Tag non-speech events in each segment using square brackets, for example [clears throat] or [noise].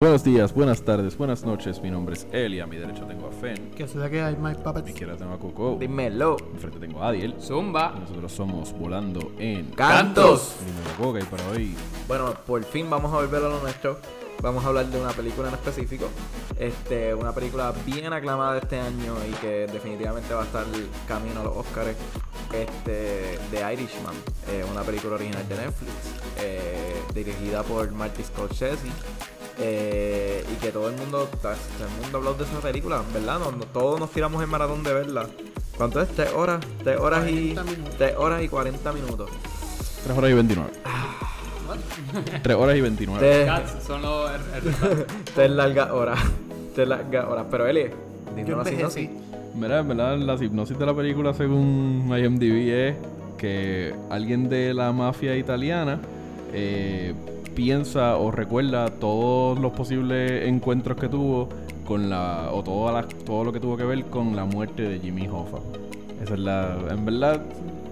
Buenos días, buenas tardes, buenas noches. Mi nombre es Eli. A mi derecha tengo a Fen. Que se que hay Mike A mi Puppets. izquierda tengo a Coco. Dímelo. Enfrente tengo a Adiel. Zumba. Y nosotros somos Volando en Cantos. Dímelo, Coca. Y para hoy, Bueno, por fin vamos a volver a lo nuestro. Vamos a hablar de una película en específico. Este, una película bien aclamada de este año y que definitivamente va a estar camino a los Oscars. Este, The Irishman, eh, una película original de Netflix, eh, dirigida por Marty Scorsese. Eh, y que todo el mundo, todo el mundo habló de esa película, ¿verdad? No- no- todos nos tiramos el maratón de verla. ¿Cuánto es? ¿Tres horas? ¿Tres horas y, 40 minutos. tres horas y 40 minutos? 3 horas y 29. 3 [laughs] horas y 29. Tres- Cats son los. el- el- [laughs] Tres largas horas. Tres largas horas. Pero Eli, una envejecí. sinopsis. Mira, en verdad, la hipnosis de la película según IMDb es que alguien de la mafia italiana eh, piensa o recuerda todos los posibles encuentros que tuvo con la o toda la- todo lo que tuvo que ver con la muerte de Jimmy Hoffa. Esa es la, en verdad,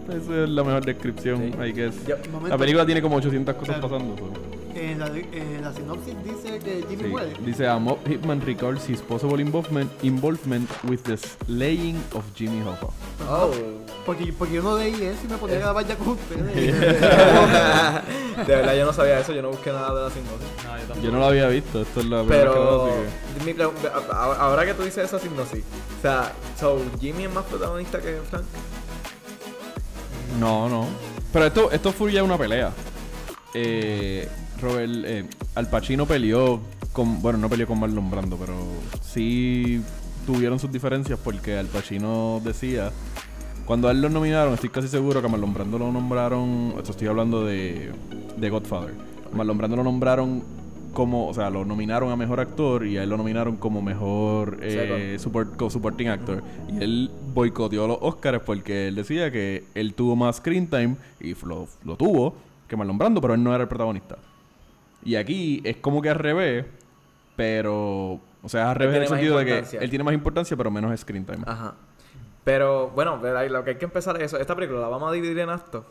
esa es la mejor descripción. Sí. Momento. la película tiene como 800 cosas Claro. pasando. so. En la, en la sinopsis dice que Jimmy Sí. muere. Dice a mob hitman recalls his possible involvement, involvement with the slaying of Jimmy Hoffa. Oh. Porque, porque yo no leí eso y me ponía a grabar ya con ustedes. [laughs] de verdad, yo no sabía eso. Yo no busqué nada de la sinopsis. No, yo tampoco. Yo no lo había visto, esto es la primera que veo, así ahora que tú dices esa sinopsis, o sea, so, Jimmy es más protagonista que Frank. No, no. Pero esto, esto fue ya una pelea. Eh, Robert, eh, Al Pacino peleó con. Bueno, no peleó con Marlon Brando, pero sí tuvieron sus diferencias porque Al Pacino decía. Cuando a él lo nominaron, estoy casi seguro que a Marlon Brando lo nombraron. Esto estoy hablando de, de Godfather. Marlon Brando lo nombraron como. O sea, lo nominaron a mejor actor y a él lo nominaron como mejor eh, support- co-supporting actor. Y él boicoteó los Oscars porque él decía que él tuvo más screen time y lo, lo tuvo que Marlon Brando, pero él no era el protagonista. Y aquí es como que al revés, pero. O sea, al revés en el sentido de que él tiene más importancia, pero menos screen time. Ajá. Pero bueno, lo que hay que empezar es eso. Esta película la vamos a dividir en actos.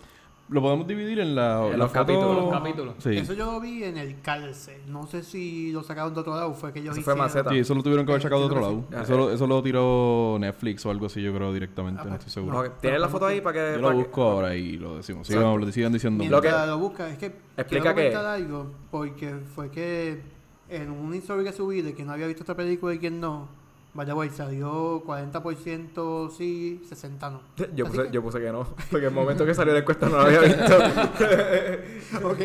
Lo podemos dividir en, la, En la los foto- capítulos. Los capítulos. Sí. Eso yo lo vi en el cárcel. No sé si lo sacaron de otro lado. Fue que ellos Eso fue hicieron. maceta. Sí, eso lo tuvieron que haber sacado de otro lado. Ah, Eso, lo- eh. eso lo tiró Netflix o algo así, yo creo, directamente. Ah, no pues, estoy seguro. Ok, ¿Tienes la foto ahí para que.? Yo para lo que- busco ahora y lo decimos. Lo sigan diciendo. Lo que- lo busca, es que Explica quiero algo porque fue que en un story que subí de que no había visto esta película y quién no, vaya güey, salió 40% sí, 60 no. [laughs] Yo puse, que- yo puse que no. Porque el momento que salió la encuesta no la había visto. [laughs] ok.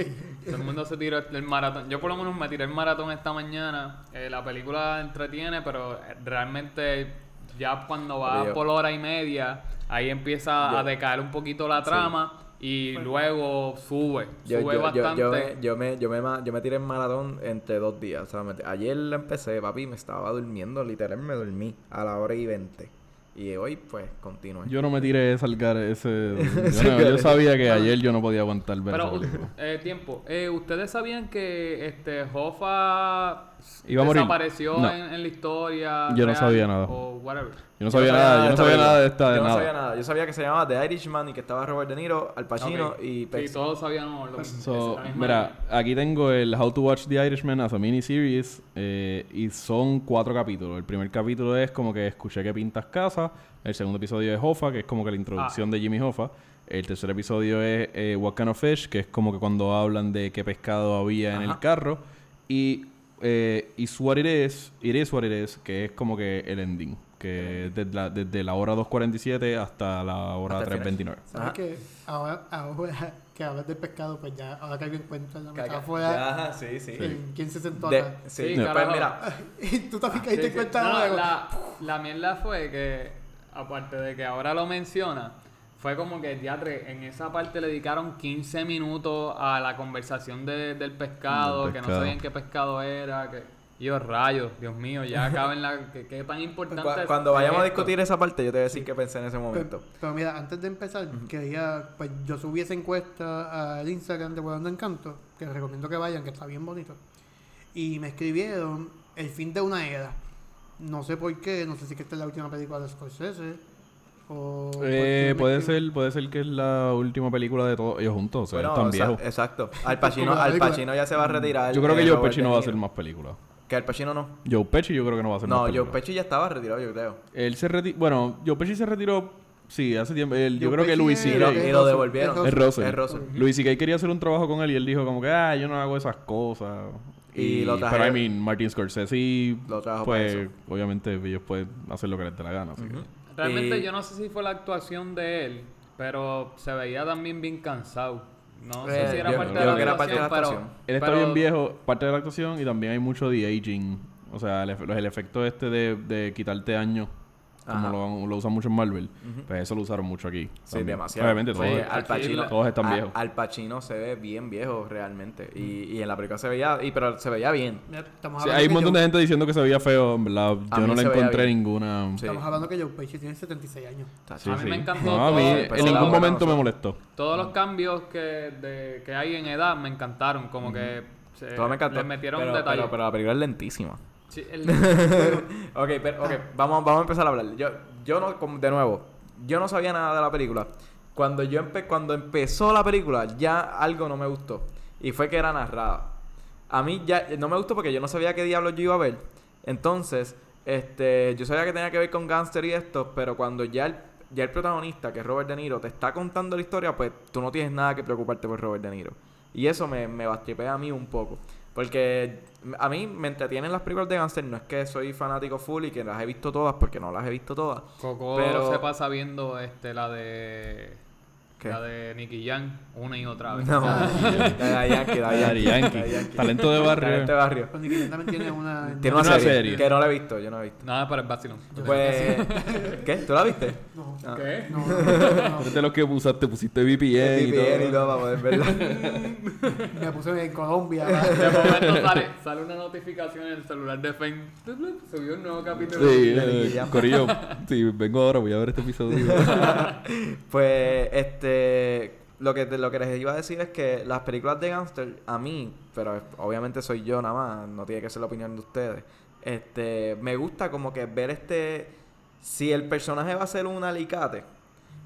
Todo el mundo se tiró el maratón. Yo por lo menos me tiré el maratón esta mañana. Eh, la película entretiene, pero eh, realmente ya cuando va Yo- por hora y media, ahí empieza Yo- a decaer un poquito la trama y luego sube. Yo, sube yo, yo, bastante. yo, me, yo, me, yo, me, ma- yo me tiré en maratón entre dos días. O sea, me- ayer la empecé, papi, me estaba durmiendo. Literal, me dormí a la hora y 20. Y hoy, pues, continúe. Yo no me tiré salgar ese. [laughs] Yo, no- yo sabía que ayer yo no podía aguantar ver Pero, eh, tiempo. Eh, ¿Ustedes sabían que este Hoffa Iba a morir. desapareció No. en, en la historia? Yo no sabía nada. O whatever. Yo no sabía nada, yo no sabía nada de esta, de Yo no nada. sabía nada. Yo sabía que se llamaba The Irishman y que estaba Robert De Niro, Al Pacino y Sí, Pesci. todos sabíamos lo So, esa misma mira, aquí tengo el How to Watch the Irishman as a miniseries eh, y son cuatro capítulos. El primer capítulo es como que escuché que pintas casa. El segundo episodio es Hoffa, que es como que la introducción Ah. de Jimmy Hoffa. El tercer episodio es eh, What Kind of Fish, que es como que cuando hablan de qué pescado había en el carro. Y eh, What It Is, It Is What It Is, que es como que el ending. Que desde la, desde la hora 2.47 hasta la hora Hasta el final. 3.29. ¿Sabes Ajá. que ahora, ahora [laughs] que hablas del pescado, pues ya, ahora caigo en cuenta la metáfora Ya, sí, sí. en quién se sentó De- acá. sí, Sí, pues carajo. mira, [laughs] Y tú también caíste Sí, en sí. cuenta No, no, la, la mierda fue que, aparte de que ahora lo menciona, fue como que teatre en esa parte le dedicaron 15 minutos a la conversación de- del pescado, que no sabían qué pescado era, que... Y yo, rayos, Dios mío, ya [laughs] acaben la... ¿Qué, qué tan importante es cuando vayamos a discutir esa parte, yo te voy a decir qué pensé en ese momento. Pero, pero mira, antes de empezar, quería, pues yo subí esa encuesta al Instagram de Volando Encanto, que les recomiendo que vayan, que está bien bonito. Y me escribieron El fin de una era. No sé por qué, no sé si que esta es la última película de Scorsese. O Eh, puede ser, puede ser que es la última película de todos ellos juntos, o sea, Bueno, están o sea, viejos. exacto. [laughs] Al Pacino, Al. Pacino ya se va a retirar. Yo creo que Joe Pesci no va a hacer más películas. Que Al Pacino no. Joe Pesci yo creo que no va a hacer No, más Joe películas. Pesci ya estaba retirado, yo creo. Él se retiró... Bueno, Joe Pesci se retiró... Sí, hace tiempo. Él- yo Joe creo que es- Y lo, y lo devolvieron. es Russell. Es Russell. Louis C.K. quería hacer un trabajo con él y él dijo como que, ah, yo no hago esas cosas. Y lo Pero, trajeron- I mean, Martin Scorsese, Lo trajo para pues, eso. obviamente ellos pueden hacer lo que les dé la gana. así que-. Realmente Y- yo no sé si fue la actuación de él, pero se veía también bien cansado. No Eh, sé si era yo- parte yo de la creo que era parte de la actuación, actuación. Él está pero- bien viejo, parte de la actuación, y también hay mucho de aging. O sea, el, el efecto este de, de quitarte años, como lo, lo usan mucho en Marvel, Ujú. pues eso lo usaron mucho aquí. Sí, también. demasiado. Obviamente, todos, Sí, Al Pacino, todos están viejos. Al Pacino se ve bien viejo realmente. Y, y en la película se veía, y, pero se veía bien. Mira, Sí, hay un montón de gente diciendo que se veía feo, en verdad. Yo no le encontré ninguna. Sí. Estamos hablando que Joe Pesci tiene 76 años. Sí, A mí sí. me encantó No, a mí en ningún momento me molestó. Todos los cambios que, de- que hay en edad me encantaron, como que se, Todo me encantó. le metieron pero, un detalle. Pero, pero la película es lentísima. Sí, [laughs] ok, pero, ok, vamos, vamos a empezar a hablar. Yo, yo no, de nuevo, yo no sabía nada de la película. Cuando yo empe cuando empezó la película, ya algo no me gustó. Y fue que era narrada. A mí ya no me gustó porque yo no sabía qué diablos yo iba a ver. Entonces, este, yo sabía que tenía que ver con gangster y esto, pero cuando ya el, ya el protagonista, que es Robert De Niro, te está contando la historia, pues tú no tienes nada que preocuparte por Robert De Niro. Y eso me, me bastripea a mí un poco. Porque a mí me entretienen las películas de gangster. No es que soy fanático full y que las he visto todas, porque no las he visto todas. Coco Pero- se pasa viendo este la de ¿Qué? la de Nicky Jam una y otra vez. No, Daddy [laughs] Yankee, Daddy Daddy Yankee. Yankee. Talento de barrio. Talento de barrio. Con Nicky Jam también tiene una... Tiene una, Una serie, serie. que no la he visto, yo no la he visto. Nada para el vacilón. Pues, [laughs] ¿qué? ¿Tú la viste? No, Ah. ¿Qué? no, no, no. De los que usaste, pusiste VPN y VPN y todo. todo para poder verla. Me puse en Colombia. De [laughs] momento sale, sale una notificación en el celular de Fame. Subió un nuevo capítulo. Sí, De Nicky eh. Corillo, sí, vengo ahora, voy a ver este episodio. Pues, este. Lo que, lo que les iba a decir es que las películas de gangster, a mí, pero obviamente soy yo nada más, no tiene que ser la opinión de ustedes. Este, me gusta como que ver este. Si el personaje va a ser un alicate,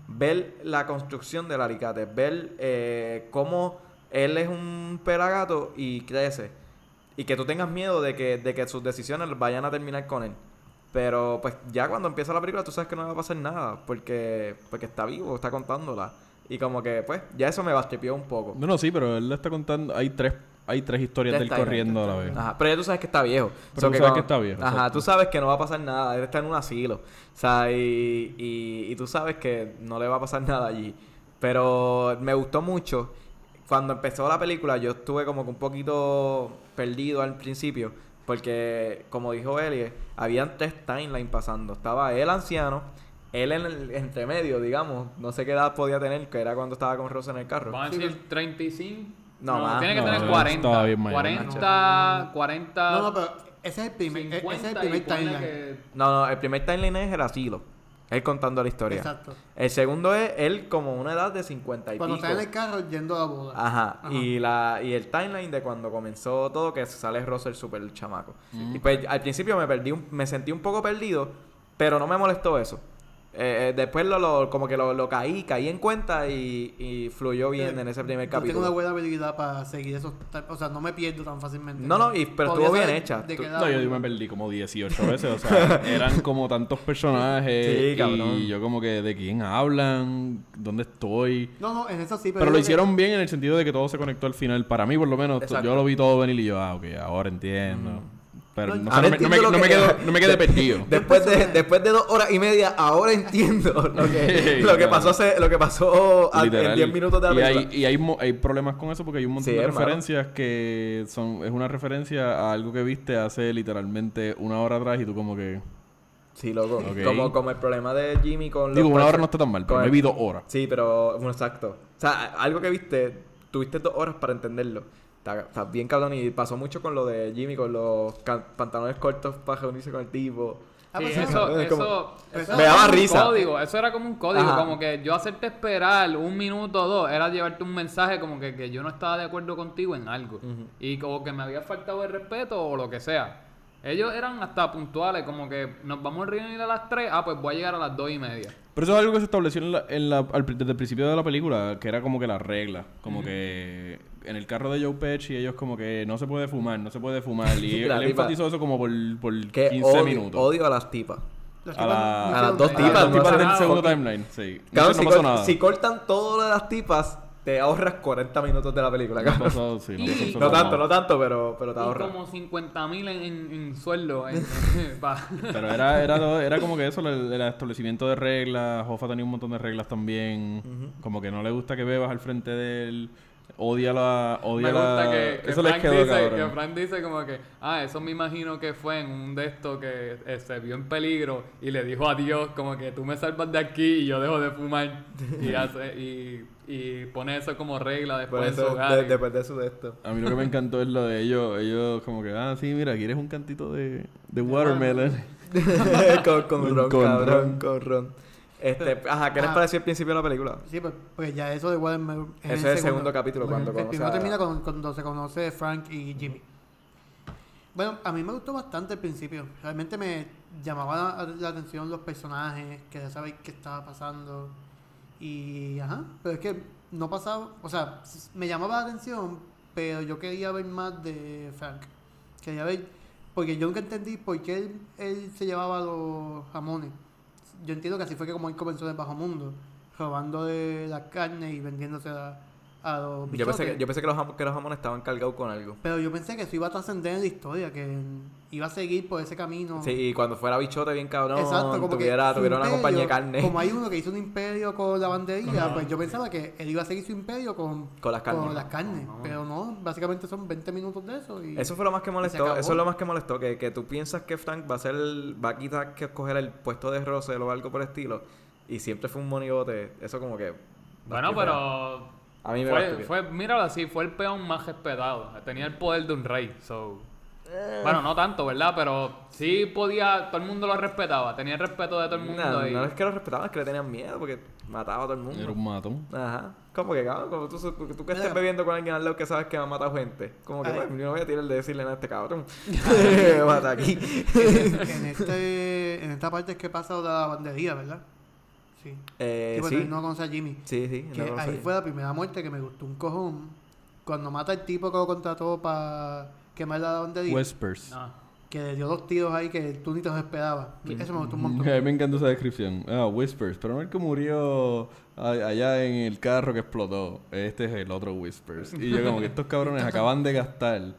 ver la construcción del alicate, ver eh, cómo él es un pelagato y crece. Y que tú tengas miedo de que, de que sus decisiones vayan a terminar con él. Pero pues ya cuando empieza la película tú sabes que no va a pasar nada. Porque, porque está vivo, está contándola. Y como que pues ya eso me bastripió un poco. No, no, sí, pero él le está contando. Hay tres, hay tres historias Ya de él está, ya corriendo a la vez. Ajá, pero ya tú sabes que está viejo. Pero So tú sabes cuando- que está viejo, Ajá, exacto. tú sabes que no va a pasar nada. Él está en un asilo. O sea, y, y, y tú sabes que no le va a pasar [laughs] nada allí. Pero me gustó mucho. Cuando empezó la película, yo estuve como que un poquito perdido al principio. Porque, como dijo Elie, habían tres timelines pasando. Estaba él anciano, él en el entremedio, digamos. No sé qué edad podía tener, que era cuando estaba con Rosa en el carro. Vamos a decir 35. No, más, tiene que no, tener no, 40. estaba bien mayor. 40, 40. No, no, pero ese es el primer, ese es el 50 primer timeline. que- No, no, el primer timeline es el asilo. Él contando la historia. Exacto. El segundo es él como una edad de 50 y Cuando pico. está en el carro yendo a la boda. Ajá. Ajá. Y la y el timeline de cuando comenzó todo que sale Russell super chamaco. Y pues al principio me perdí un- me sentí un poco perdido, pero no me molestó eso. Eh, eh, después lo, lo- como que lo, lo caí, caí en cuenta y, y fluyó bien Eh, en ese primer Yo tengo una capítulo. buena habilidad para seguir esos... ta- O sea, no me pierdo tan fácilmente. No, no, y- pero estuvo bien hecha. de Tú- No, yo me perdí como 18 veces. O sea, [laughs] eran como tantos personajes. Sí, cabrón. Y yo como que de quién hablan, dónde estoy. No, no, en eso sí, pero... Pero lo que- hicieron bien en el sentido de que todo se conectó al final. Para mí, por lo menos, Exacto. yo lo vi todo venir y yo, ah, ok, ahora entiendo. Pero No, ahora sé, no me, no me- quedo- no me quedé perdido. [laughs] Después de, después de dos horas y media, ahora entiendo lo que, [laughs] lo que Claro. pasó hace, lo que pasó a- en Literal. 10 minutos de la y película. hay, y hay, mo- hay problemas con eso porque hay un montón Sí, de referencias que son es una referencia a algo que viste hace literalmente una hora atrás y tú como que Sí, loco. Como, como el problema de Jimmy con los digo una hora no está tan mal pero me vi dos horas Sí, pero bueno, exacto. O sea, algo que viste, tuviste dos horas para entenderlo. Está, está bien cabrón y pasó mucho con lo de Jimmy, con los pantalones cortos para reunirse con el tipo. Ah, Sí, pues eso, es como- eso, Me eso daba era como un risa. código, eso era como un código, Ajá. como que yo hacerte esperar un minuto o dos era llevarte un mensaje como que, que yo no estaba de acuerdo contigo en algo y como que me había faltado el respeto o lo que sea. Ellos eran hasta puntuales, como que nos vamos a reunir a las 3, ah, pues voy a llegar a las 2 y media. pero eso es algo que se estableció en la, en la- al desde el principio de la película que era como que la regla como que en el carro de Joe Pesci ellos como que no se puede fumar, no se puede fumar. [laughs] Y él tipa- enfatizó eso como por, por Que 15 odio, minutos. odio a las tipas. Las A la- no a las dos tipas, las no tipas del nada, segundo timeline, sí. No, Cabrón, no si, pasó cor- nada. si cortan todo lo de las tipas, te ahorras 40 minutos de la película, No cabrón. pasó, sí, no Y- pasó no No absolutamente tanto, no tanto, pero, pero te Y ahorras. como 50 mil en, en, en sueldo. en- [laughs] [laughs] Pero era, era, todo- era como que eso, el, el establecimiento de reglas. Jofa tenía un montón de reglas también. Como que no le gusta que bebas al frente de él. Odia la. Odia Me gusta la... que, que eso les Frank quedó dice, cabrón. que Frank dice como que, ah, eso me imagino que fue en un de estos que eh, se vio en peligro y le dijo a Dios como que tú me salvas de aquí y yo dejo de fumar. y, [laughs] hace, y, y pone eso como regla después en su hogar. de- después de su de esto. A mí lo que me encantó es lo de ellos. Ellos, como que, ah, sí, mira, quieres un cantito de, de watermelon. [laughs] con, con ron, Con cabrón, ron. con ron. Este, ajá, ¿qué les Ah. pareció el principio de la película? Sí, pues, pues ya eso de Watermelon en Ese es el segundo capítulo, cuando El conoce primero termina con- cuando se conoce Frank y Jimmy. Bueno, a mí me gustó bastante el principio. Realmente me llamaba la, la atención los personajes, quería saber qué estaba pasando. Y, ajá, pero es que no pasaba, o sea, me llamaba la atención, pero yo quería ver más de Frank. Quería ver, porque yo nunca entendí por qué él, él se llevaba los jamones. Yo entiendo que así fue que como él comenzó en el bajo mundo, robando de la carne y vendiéndose a, a los Yo pensé, que, yo pensé que, los que los jamones estaban cargados con algo. Pero yo pensé que eso iba a trascender en la historia, que iba a seguir por ese camino. Sí, y cuando fuera bichote bien cabrón, Exacto, como tuviera, que tuviera una imperio, compañía de carne Como hay uno que hizo un imperio con la bandería, pues yo pensaba que él iba a seguir su imperio con, Con las carnes. las carnes. Pero no, básicamente son 20 minutos de eso. Y Eso fue lo más que molestó, eso es lo más que molestó, que, que tú piensas que Frank va a ser el, va a quitar que escoger el puesto de Russell o algo por el estilo, y siempre fue un monigote, eso como que... Bueno, pero A mí me fue, bastó fue, míralo así, fue el peón más respetado. Tenía el poder de un rey. So. Bueno, no tanto, ¿verdad? Pero sí podía, todo el mundo lo respetaba. Tenía el respeto de todo el mundo. No, y- no es que lo respetaban, es que le tenían miedo porque mataba a todo el mundo. Era un matón. Ajá. Como que, cabrón, como tú, tú, tú que estés Mira. bebiendo con alguien al lado que sabes que va a matar gente. Como que, bueno, yo no voy a tirar de decirle nada a este cabrón. [laughs] [laughs] Mata aquí. en, este, en esta parte es que pasa la bandería, ¿verdad? Sí. Eh, Sí, bueno, sí. él no conoce a Jimmy. Sí, sí. Que no ahí fue la primera muerte que me gustó un cojón. Cuando mata al tipo que lo contrató para quemar la bandería. Whispers. No. que le dio dos tiros ahí que tú ni te los esperabas. Eso me gustó un montón. [laughs] A mí me encantó esa descripción. Ah, Whispers. Pero no el que murió allá en el carro que explotó. Este es el otro Whispers. Y yo como que estos cabrones [laughs] acaban de gastar.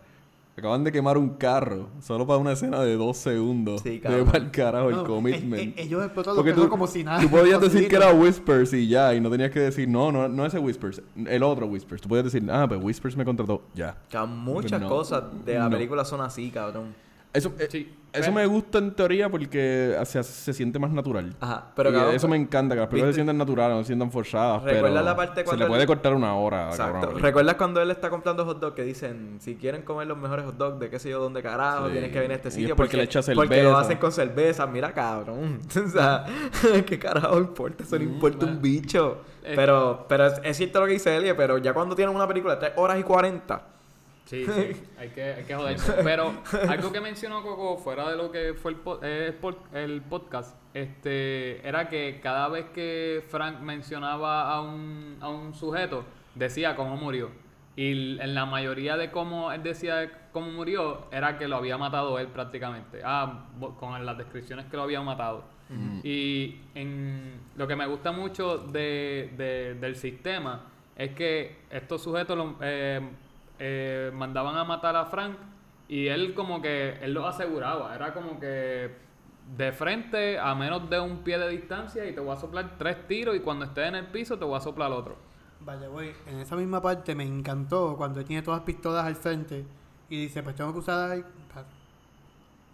Acaban de quemar un carro. Solo para una escena de dos segundos. Sí, de cabrón. para el carajo el No, commitment. e- e- ellos explotaron Porque tú, como si nada. tú podías [laughs] decir que era Whispers y ya, y no tenías que decir, no, no, no ese Whispers, el otro Whispers. Tú podías decir, ah, pues Whispers me contrató, ya. Que muchas No. cosas de la No. película son así, cabrón. Eso, eh, Sí. eso me gusta en teoría porque se, se siente más natural. Ajá. Pero Y cabrón, eso me encanta, que las películas se sientan naturales, no se sientan forzadas. ¿Recuerdas pero la parte Se cuando le él- puede cortar una hora. Exacto. cabrón. ¿Recuerdas cuando él está comprando hot dog que dicen, si quieren comer los mejores hot dogs de qué sé yo dónde carajo, Sí. tienes que venir a este Y es sitio porque le echa Porque lo cerveza. hacen con cerveza, mira cabrón. [laughs] o sea, [laughs] ¿qué carajo importa? Eso no importa un bicho. Pero, pero es, es cierto lo que dice Elie, pero ya cuando tienen una película de 3 horas y 40, Sí, sí, [laughs] hay que, hay que joderse. Pero algo que mencionó Coco, fuera de lo que fue el, po- eh, el pod- el podcast, este, era que cada vez que Frank mencionaba a un, a un sujeto, decía cómo murió. Y en la mayoría de cómo él decía cómo murió, era que lo había matado él prácticamente. Ah, con las descripciones que lo había matado. Y en, lo que me gusta mucho de, de- del sistema es que estos sujetos lo- eh, eh, mandaban a matar a Frank y él como que él lo aseguraba. Era como que de frente a menos de un pie de distancia y te voy a soplar tres tiros y cuando estés en el piso te voy a soplar otro. Vale, güey. En esa misma parte me encantó cuando él tiene todas las pistolas al frente y dice, pues tengo que usar...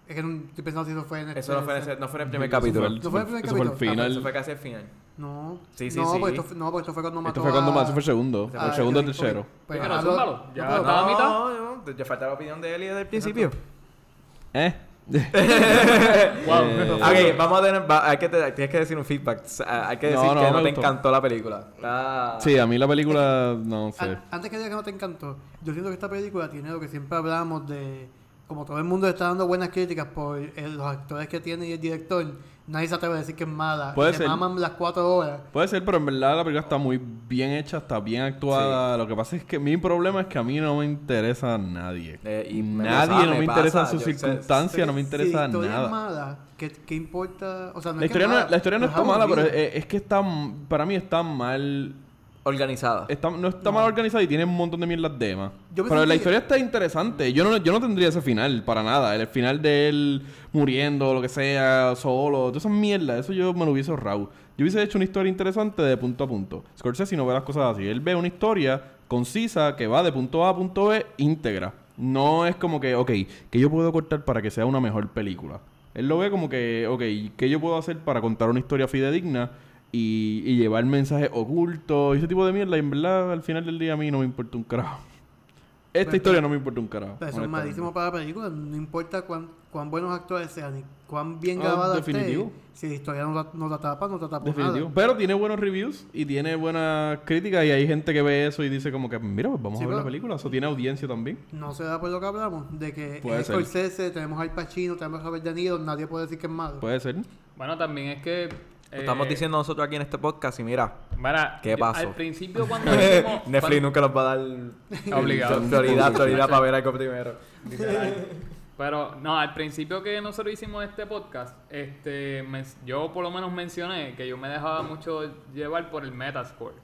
Es que no estoy pensando si eso fue en el... eso no fue en, no fue en el primer capítulo. el- ¿No fue el primer eso fue el capítulo? Pero final. eso fue casi al final. No. Sí, sí, no, sí. Pues esto, fue- no, pues esto fue cuando mató Esto fue cuando a- más, eso fue el segundo. Fue el segundo ok, tercero. Pues, no ya. No, no, ya falta la opinión de Elie desde el principio. ¿Eh? [laughs] Wow. Eh, Ok, vamos a tener. va- hay que te- tienes que decir un feedback. O sea, Hay que decir No, no, que no te gustó. encantó la película. Ah. Sí, a mí la película, no sé. An- antes que diga que no te encantó, yo siento que esta película tiene lo que siempre hablamos de como todo el mundo está dando buenas críticas por eh, los actores que tiene y el director, nadie se atreve a decir que es mala. Puede Se ser. maman las cuatro horas. Puede ser, pero en verdad la película está muy bien hecha, está bien actuada. Lo que pasa es que mi problema es que a mí no me interesa a nadie. Eh, y me nadie, pasa, no me me interesa pasa, sus circunstancias, no me Si interesa la historia nada. es mala, ¿qué, qué importa? O sea, no La es que historia, no, mala, la historia no está es mala, pero es, es que está, para mí está mal Organizada. Está, no está mal organizada y tiene un montón de mierdas de más. Pero la historia está interesante. Yo no, yo no tendría ese final para nada. El final de él muriendo, lo que sea, solo, todas esas mierdas. Eso yo me lo hubiese ahorrado. Yo hubiese hecho una historia interesante de punto a punto. Scorsese no ve las cosas así. Él ve una historia concisa que va de punto A a punto B íntegra. No es como que, ok, que yo puedo cortar para que sea una mejor película. Él lo ve como que, ok, ¿qué yo puedo hacer para contar una historia fidedigna? Y, y llevar mensajes ocultos y ese tipo de mierda. Y en verdad, al final del día, a mí no me importa un carajo. Esta Pero- historia no me importa un carajo. Pero eso es malísimo para la película. No importa cuán, cuán buenos actores sean ni cuán bien Ah, grabada esté. definitivo. Si la historia no, la- no te tapa, no te tapa Definitivo. nada. Pero tiene buenos reviews y tiene buenas críticas. Y hay gente que ve eso y dice, como que, mira, pues vamos Sí, a ver la película. Eso tiene audiencia también. No se da por lo que hablamos. De que Puede es ser. Scorsese, tenemos al Pacino, tenemos a Robert De Niro, nadie puede decir que es malo. Puede ser. Bueno, también es que. Lo estamos eh, diciendo nosotros aquí en este podcast y mira, Mira, ¿Qué yo- pasó? Al principio, cuando [laughs] hicimos. Netflix cuando- nunca nos va a dar [laughs] Obligado. prioridad, prioridad para ver algo primero. Literal. Pero no, al principio que nosotros hicimos este podcast, este, yo por lo menos mencioné que yo me dejaba mucho llevar por el Metascore.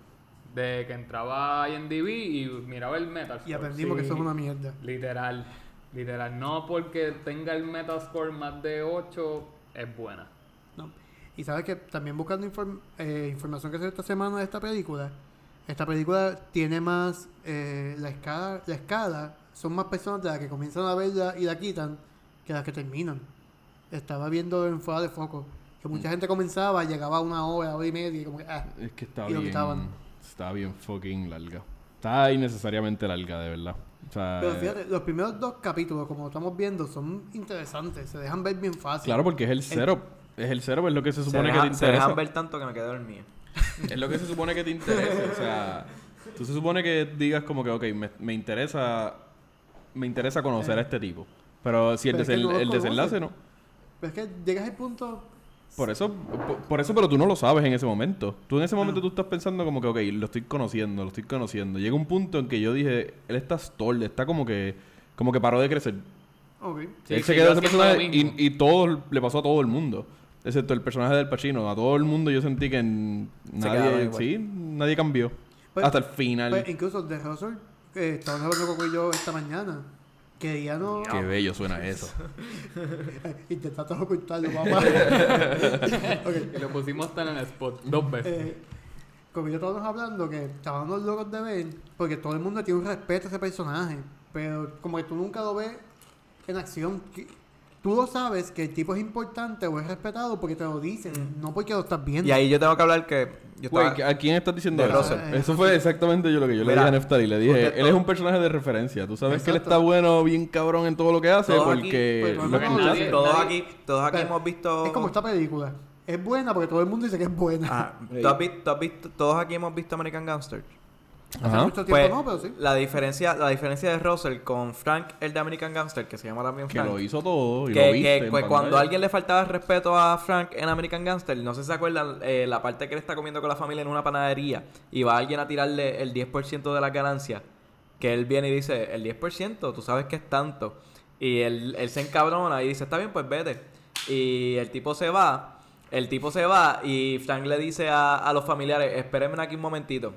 De que entraba a IMDb y miraba el Metascore. y aprendimos que eso es una mierda. Literal, literal. No porque tenga el Metascore más de 8 es buena. Y sabes que también buscando inform- eh, información que salió esta semana de esta película, esta película tiene más eh, la escala, la escala son más personas de las que comienzan a verla y la quitan que las que terminan. Estaba viendo en fuera de foco que Mm. mucha gente comenzaba, llegaba a una hora, hora y media y como que ah, Es que está bien. Está bien fucking larga. Está innecesariamente larga, de verdad. O sea, Pero fíjate, los primeros dos capítulos, como estamos viendo, son interesantes, se dejan ver bien fácil. claro, porque es el setup. Es el setup, es lo que se Se, supone que te dejan, se interesa. dejan ver tanto que me quedé dormido. [laughs] Es lo que se supone que te interesa. o sea, tú se supone que digas como que, ok, me, me interesa me interesa conocer a este tipo. Pero si el, Pero es que desen- tú lo el desenlace no. Pero es que llegas al punto Por eso, por, por eso, pero tú no lo sabes en ese momento. Tú en ese momento tú estás pensando como que, ok, lo estoy conociendo, lo estoy conociendo. Llega un punto en que yo dije, él está stalled, está como que, como que paró de crecer. Ok. Sí, él se quedó ese personaje y, y todo le pasó a todo el mundo. Excepto el personaje del Pacino. A todo el mundo yo sentí que nadie, sí, nadie cambió. Pues- Hasta el final. Pues, incluso de Russell, que estábamos hablando con yo esta mañana, que ya no Qué bello suena eso. [laughs] intentaste ocultarlo, papá. [laughs] Lo pusimos hasta en el spot dos veces. Eh, como yo estábamos hablando que estábamos locos de ver, porque todo el mundo tiene un respeto a ese personaje, pero como que tú nunca lo ves en acción. Tú lo sabes que el tipo es importante o es respetado porque te lo dicen, no porque lo estás viendo. Y ahí yo tengo que hablar que yo estaba- Güey, ¿a quién estás diciendo De eso? Russell. Eso fue exactamente yo lo que yo le dije a Neftali. Le dije, él es un personaje de referencia. Tú sabes que él está bueno, bien cabrón en todo lo que hace Todos aquí, porque pues, lo nadie- todos aquí, todos aquí Pero hemos visto. Es como esta película. Es buena porque todo el mundo dice que es buena. Ah, [laughs] ¿tú has visto, tú has visto- todos aquí hemos visto American Gangster. Hace Ajá. mucho tiempo Pues, no, pero sí. la diferencia, la diferencia de Russell con Frank, el de American Gangster, que se llama también Que Frank. lo hizo todo y que, lo viste que, en pues, cuando a alguien le faltaba respeto a Frank en American Gangster, no sé si se acuerdan eh, la parte que él está comiendo con la familia en una panadería y va alguien a tirarle el 10% de las ganancias, que él viene y dice, el 10%, tú sabes que es tanto. Y él, él se encabrona y dice, está bien, pues vete. Y el tipo se va, el tipo se va y Frank le dice a, a los familiares, espérenme aquí un momentito.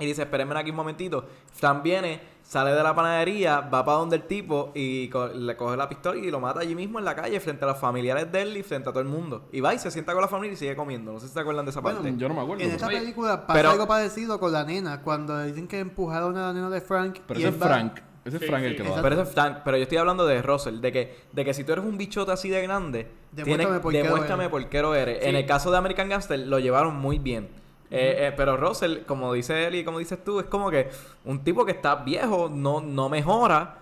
Y dice, espérenme aquí un momentito. Frank viene, sale de la panadería, va para donde el tipo y co- le coge la pistola y lo mata allí mismo en la calle frente a los familiares de él y frente a todo el mundo. Y va y se sienta con la familia y sigue comiendo. No sé si se acuerdan de esa Bueno, parte. Yo no me acuerdo. En esta película pasa pero- algo parecido con la nena, cuando dicen que empujaron a la nena de Frank. Pero y ese es va- Frank. Ese es Sí, Frank el sí, que lo hace. Pero eso es Frank, pero yo estoy hablando de Russell, de que, de que si tú eres un bichote así de grande, Demuéstrame tienes- por qué lo demuéstrame eres. por qué lo eres. Sí. En el caso de American Gangster lo llevaron muy bien. Eh, eh, pero Russell, como dice él y como dices tú, es como que un tipo que está viejo, no, no mejora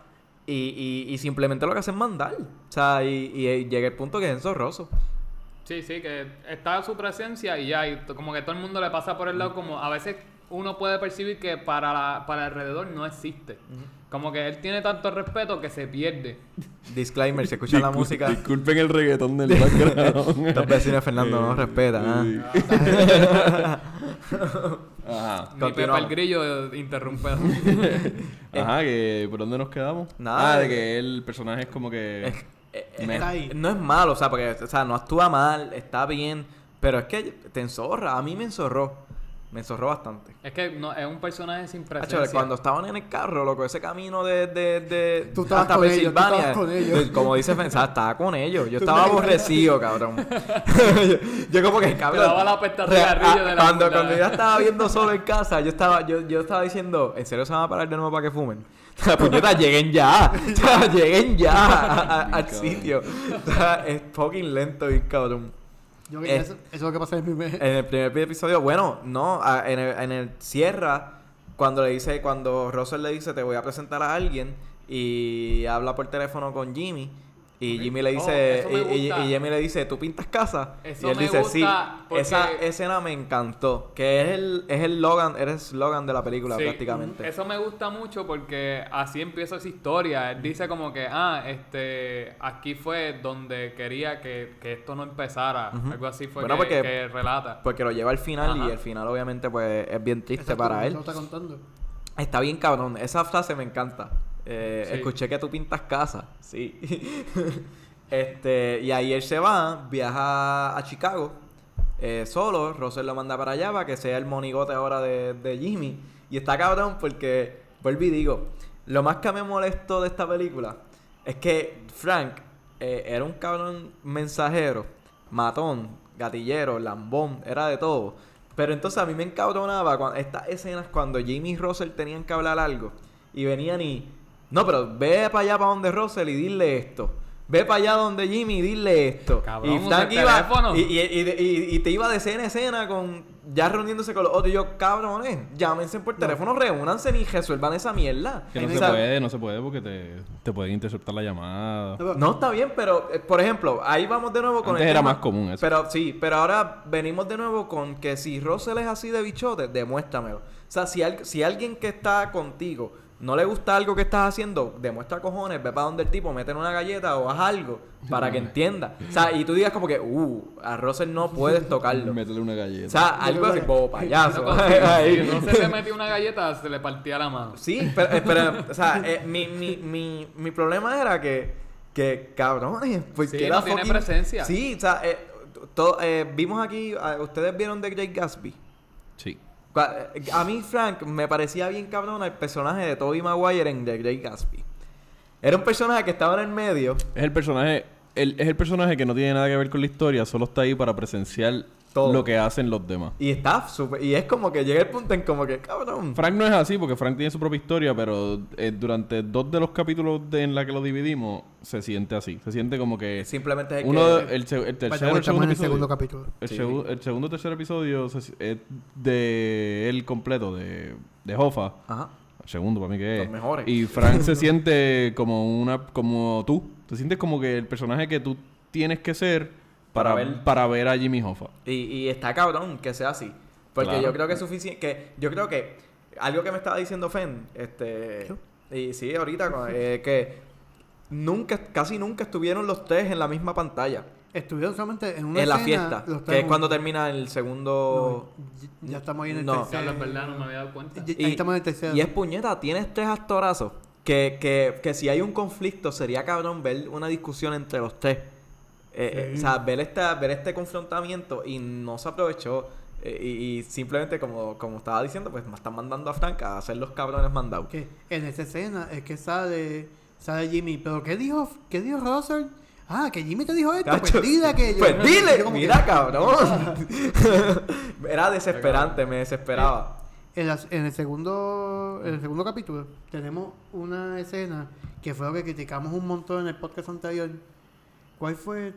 y, y, simplemente lo que hace es mandar. O sea, y, y llega el punto que es enzorroso. Sí, sí, que está su presencia y ya, y como que todo el mundo le pasa por el lado, como a veces uno puede percibir que para, la- para alrededor no existe. Como que él tiene tanto respeto que se pierde. Disclaimer, si escuchan la Discul- música. Disculpen el reggaetón del [laughs] background. Estos vecinos de Fernando no nos respetan. ¿ah? [laughs] Ajá. Ni Pepe Continuamos. el Grillo interrumpe. [laughs] Ajá, que ¿por dónde nos quedamos? Nada, Ah, de de- que el personaje es como que... Eh, eh, ahí. No es malo, o sea, porque o sea, no actúa mal, está bien, pero es que te enzorra. A mí me enzorró. Me enzorró bastante. es que no, es un personaje sin presencia. cuando estaban en el carro, loco, ese camino de, de, de Tú estabas con ellos, tú estabas con ellos. como dice Fensa, estaba con ellos. Yo estaba aborrecido, cabrón. [laughs] yo, yo como que, cabrón. daba la pesta de ah, de la- cuando, cuando yo estaba viendo [laughs] solo en casa, yo estaba, yo, yo estaba diciendo, ¿en serio se van a parar de nuevo para que fumen? [laughs] La puñeta, lleguen ya. O sea, lleguen ya a- a- al sitio. O sea, es fucking lento y cabrón. Yo Eh. eso, eso es lo que pasa en mi mes. En el primer episodio, bueno, no, en el, en el cierra, cuando le dice, cuando Russell le dice, te voy a presentar a alguien, y habla por teléfono con Jimmy, y. Jimmy le Oh, dice, y, Jimmy le dice, ¿tú pintas casa? Eso y él me dice, sí. porque- Esa escena me encantó, que es el, es el Logan, es el slogan de la película Sí, prácticamente. Eso me gusta mucho porque así empieza esa historia. Él dice como que, ah, este, aquí fue donde quería que, que esto no empezara. Algo así fue Bueno, que, porque- que relata. Porque lo lleva al final Ajá. y el final obviamente pues es bien triste Exacto, para él. Lo está contando. Está bien cabrón, esa frase me encanta. Eh, Sí. Escuché que tú pintas casa, sí. [laughs] este, y ahí él se va, viaja a Chicago eh, solo, Russell lo manda para allá para que sea el monigote ahora de, de Jimmy. Y está cabrón porque, vuelvo y digo, lo más que me molestó de esta película es que Frank eh, era un cabrón mensajero, matón, gatillero, lambón, era de todo. Pero entonces a mí me encabronaba cuando, estas escenas cuando Jimmy y Russell tenían que hablar algo y venían y... No, pero ve para allá para donde Russell y dile esto. Ve para allá donde Jimmy y dile esto. Cabrón, y Frank iba... teléfono. Y, y, y, y- y te iba de escena a escena con... Ya reuniéndose con los otros. Y yo, cabrones, llámense por teléfono, reúnanse y resuelvan esa mierda. Que no se puede, no se puede porque te, te pueden interceptar la llamada. No, está bien, pero eh, por ejemplo, ahí vamos de nuevo con Antes el era tema- más común eso. Pero sí, pero ahora venimos de nuevo con que si Russell es así de bichote, demuéstramelo. O sea, si, al- si alguien que está contigo no le gusta algo que estás haciendo, demuestra cojones, ve para donde el tipo, mete una galleta o haz algo para que entienda. O sea, y tú digas como que, uh, a Russell no puedes tocarlo. Métele una O galleta. sea, algo así, bobo payaso. [laughs] Si no se le metió una galleta, se le partía la mano. Sí, pero, eh, pero, o sea, eh, mi, mi, mi, mi problema era que, que cabrones, pues Sí, que no tiene fucking- presencia. Sí, o sea, eh, to- eh, vimos aquí, ah, ustedes vieron The Great Gatsby. A mí, Frank, me parecía bien cabrón el personaje de Tobey Maguire en The Great Gatsby. Era un personaje que estaba en el medio. Es el personaje, es el personaje que no tiene nada que ver con la historia, solo está ahí para presenciar Todo. lo que hacen los demás. Y está súper... Y es como que llega el punto en como que, cabrón. Frank no es así porque Frank tiene su propia historia, pero eh, durante dos de los capítulos de- en la que lo dividimos se siente así. Se siente como que Simplemente es uno, que... el, se- el segundo en el episodio, segundo capítulo. el, Sí. segu- el segundo tercer episodio se- es de él completo, de, de Hoffa. Ajá. El segundo para mí que Los es. mejores. Y Frank se siente como una como tú. Te sientes como que el personaje que tú tienes que ser para, Para para ver. ver, a Jimmy Hoffa. Y, y está cabrón que sea así. Porque Claro. yo creo que es suficiente. Que, yo creo que algo que me estaba diciendo Fen, este. Y sí, ahorita, eh, que nunca, casi nunca estuvieron los tres en la misma pantalla. Estuvieron solamente en una en la escena, fiesta. los Que es cuando termina el segundo. No, ya estamos ahí en el No. tercer. Diablo, es verdad, no me había dado cuenta. Ya- Ahí estamos en el tercero. Y es puñeta, tienes tres actorazos. Que, que, que si hay un conflicto, sería cabrón ver una discusión entre los tres. Eh, eh, o sea, ver, esta, ver este confrontamiento y no se aprovechó. eh, y, y simplemente, como, como estaba diciendo, pues me están mandando a Frank a hacer los cabrones mandados. que en esa escena es que sale, sale Jimmy. ¿Pero qué dijo, qué dijo Russell? Ah, que Jimmy te dijo esto. Cacho, Pues dile que yo. Pues dile, que- mira cabrón. [laughs] [laughs] Era desesperante, me desesperaba. En, en el segundo en el segundo capítulo tenemos una escena que fue lo que criticamos un montón en el podcast anterior. ¿Cuál fue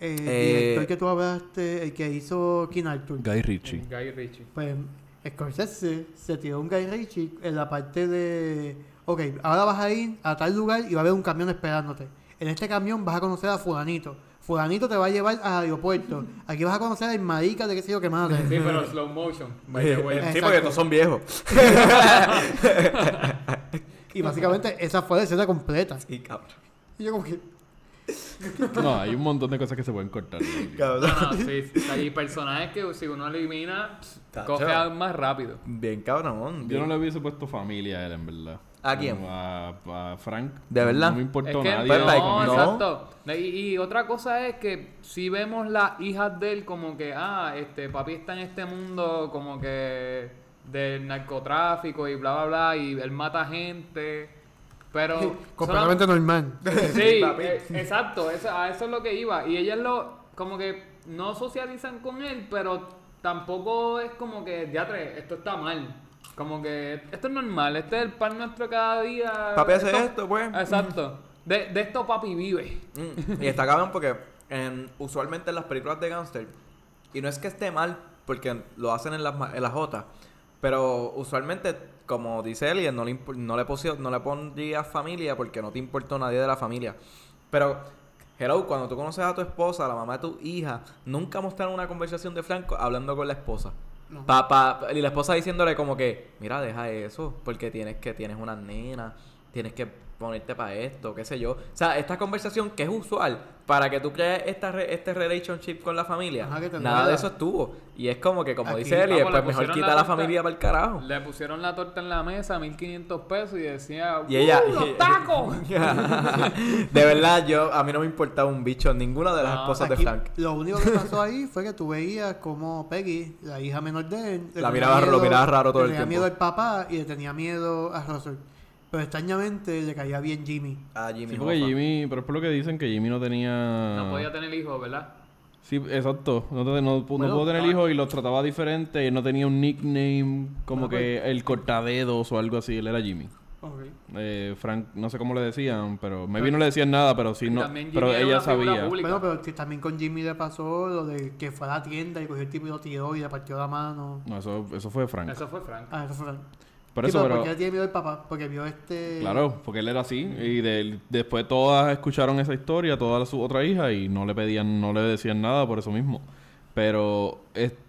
Eh, director que tú hablaste, el que hizo King Arthur? Guy Ritchie. Guy Ritchie. Pues Scorsese se tiró un Guy Ritchie en la parte de... Ok, ahora vas a ir a tal lugar y va a haber un camión esperándote. En este camión vas a conocer a fulanito. Fulanito te va a llevar al aeropuerto. Aquí vas a conocer al marica de qué sé yo qué madre. Sí, pero slow motion. Sí, porque estos son viejos. [laughs] Y básicamente esa fue la escena completa. Sí, cabrón. Y yo como que... No, hay un montón de cosas que se pueden cortar. Cabrón. No, no, sí, sí. Hay personajes que si uno elimina, Tacho. coge a- más rápido. Bien cabrón. Yo no le hubiese puesto familia a él, en verdad. ¿A quién? A, a Frank. ¿De verdad? No me importó Es que, nadie. Pues, like, no, no. exacto. Y, y otra cosa es que si vemos las hijas de él como que, ah, este papi está en este mundo como que del narcotráfico y bla, bla, bla, y él mata gente, pero... Completamente normal. [laughs] Sí, eh, exacto, eso, a eso es lo que iba. Y ellas lo, como que no socializan con él, pero tampoco es como que, diatre, esto está mal. Como que esto es normal, este es el pan nuestro cada día. Papi hace esto, pues. Exacto. De, de esto papi vive. Mm, Y está cabrón porque en, usualmente en las películas de gangster, y no es que esté mal porque lo hacen en las, ma- en las J, pero usualmente, como dice Elliot, no le, no, le no le pondría familia porque no te importó nadie de la familia. Pero, hello, cuando tú conoces a tu esposa, a la mamá de tu hija, nunca mostraron una conversación de Franco hablando con la esposa. No. Pa, pa- y la esposa diciéndole como que, mira, deja eso, porque tienes que tienes una nena, tienes que ponerte para esto, qué sé yo. O sea, esta conversación que es usual para que tú crees esta re- este relationship con la familia, Ajá, nada de eso estuvo. Y es como que, como Aquí, dice Eli, pues mejor quita la la familia para el carajo. Le pusieron la torta en la mesa, 1500 pesos, y decía, Y ella- ¡Uh, los tacos! [laughs] de verdad, yo a mí no me importaba un bicho ninguna de las No, esposas de Frank. Lo único que pasó ahí [laughs] fue que tú veías como Peggy, la hija menor de él, La tenía miraba- lo miraba raro todo le el tenía tiempo. miedo al papá y le tenía miedo a Russell. Pero extrañamente le caía bien Jimmy. A Jimmy Sí, porque Hoffa. Jimmy, pero es por lo que dicen que Jimmy no tenía. No podía tener hijos, ¿verdad? Sí, exacto. No, te- no, pu- no Bueno, pudo tener ah. hijos y los trataba diferente. Él no tenía un nickname como Bueno, que el cortadedos o algo así. Él era Jimmy. Ok. Eh, Frank, no sé cómo le decían, pero maybe no le decían nada, pero sí no. Pero ella sabía. Bueno, pero que también con Jimmy le pasó lo de que fue a la tienda y cogió el tipo y lo tiró y le partió la mano. No, eso, eso fue Frank. Eso fue Frank. Ah, eso fue. Por Sí, eso, pero pero. ¿por qué le tiene miedo al papá? Porque vio este. Claro, porque él era así. Y de- después todas escucharon esa historia, todas sus otras hijas, y no le pedían, no le decían nada por eso mismo. Pero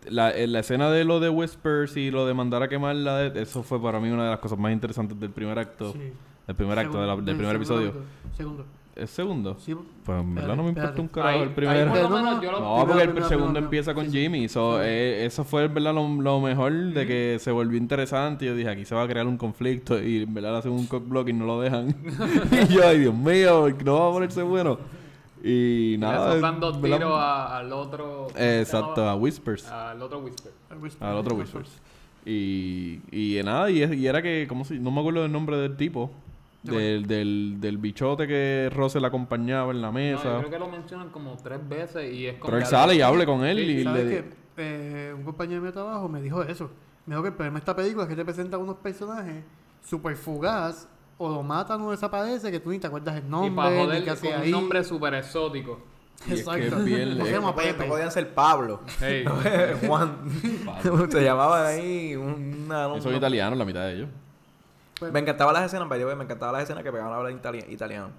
la, la escena de lo de Whispers y lo de mandar a quemarla, eso fue para mí una de las cosas más interesantes del primer acto. Sí. Del primer acto, de la- del primer segundo episodio. Segundo. ¿Es segundo? Sí. Pues en verdad no me importa un carajo Ahí- el primero. No, menos no, yo lo- No, Primero, porque el primero, segundo primero, empieza con. Jimmy. So, eh, eso fue en verdad lo, lo mejor de que se volvió interesante. Yo dije, aquí se va a crear un conflicto y en verdad hacen un cockblock y no lo dejan. [laughs] [laughs] y yo, ay Dios mío, no va a ponerse bueno. Y nada. Le soplan dos ¿verdad? tiros a- al otro. Exacto, a Whispers. Al otro Whisper. Al otro Whispers. Y, y nada, y, es- y era que, ¿cómo se, no me acuerdo del nombre del tipo. Del, del, del bichote que Rose le acompañaba en la No, mesa. yo creo que lo mencionan como tres veces y es como. Pero él que- sale y habla con él Sí, y ¿Sabes le... qué? Eh, un compañero de mi trabajo me dijo eso. Me dijo que el problema de esta película es que te presenta unos personajes super fugaz o lo matan o desaparece que tú ni te acuerdas el Y nombre, para ni joder hace con un ahí. nombre súper exótico. Y es que Exacto. es bien- ¿Cómo se eh, llama No podían, ser Pablo. Hey. [laughs] Juan. Se llamaba ahí una... Yo soy italiano, la mitad de ellos. Pues, Me encantaban las escenas, me encantaban las escenas que pegaban a hablar itali- italiano.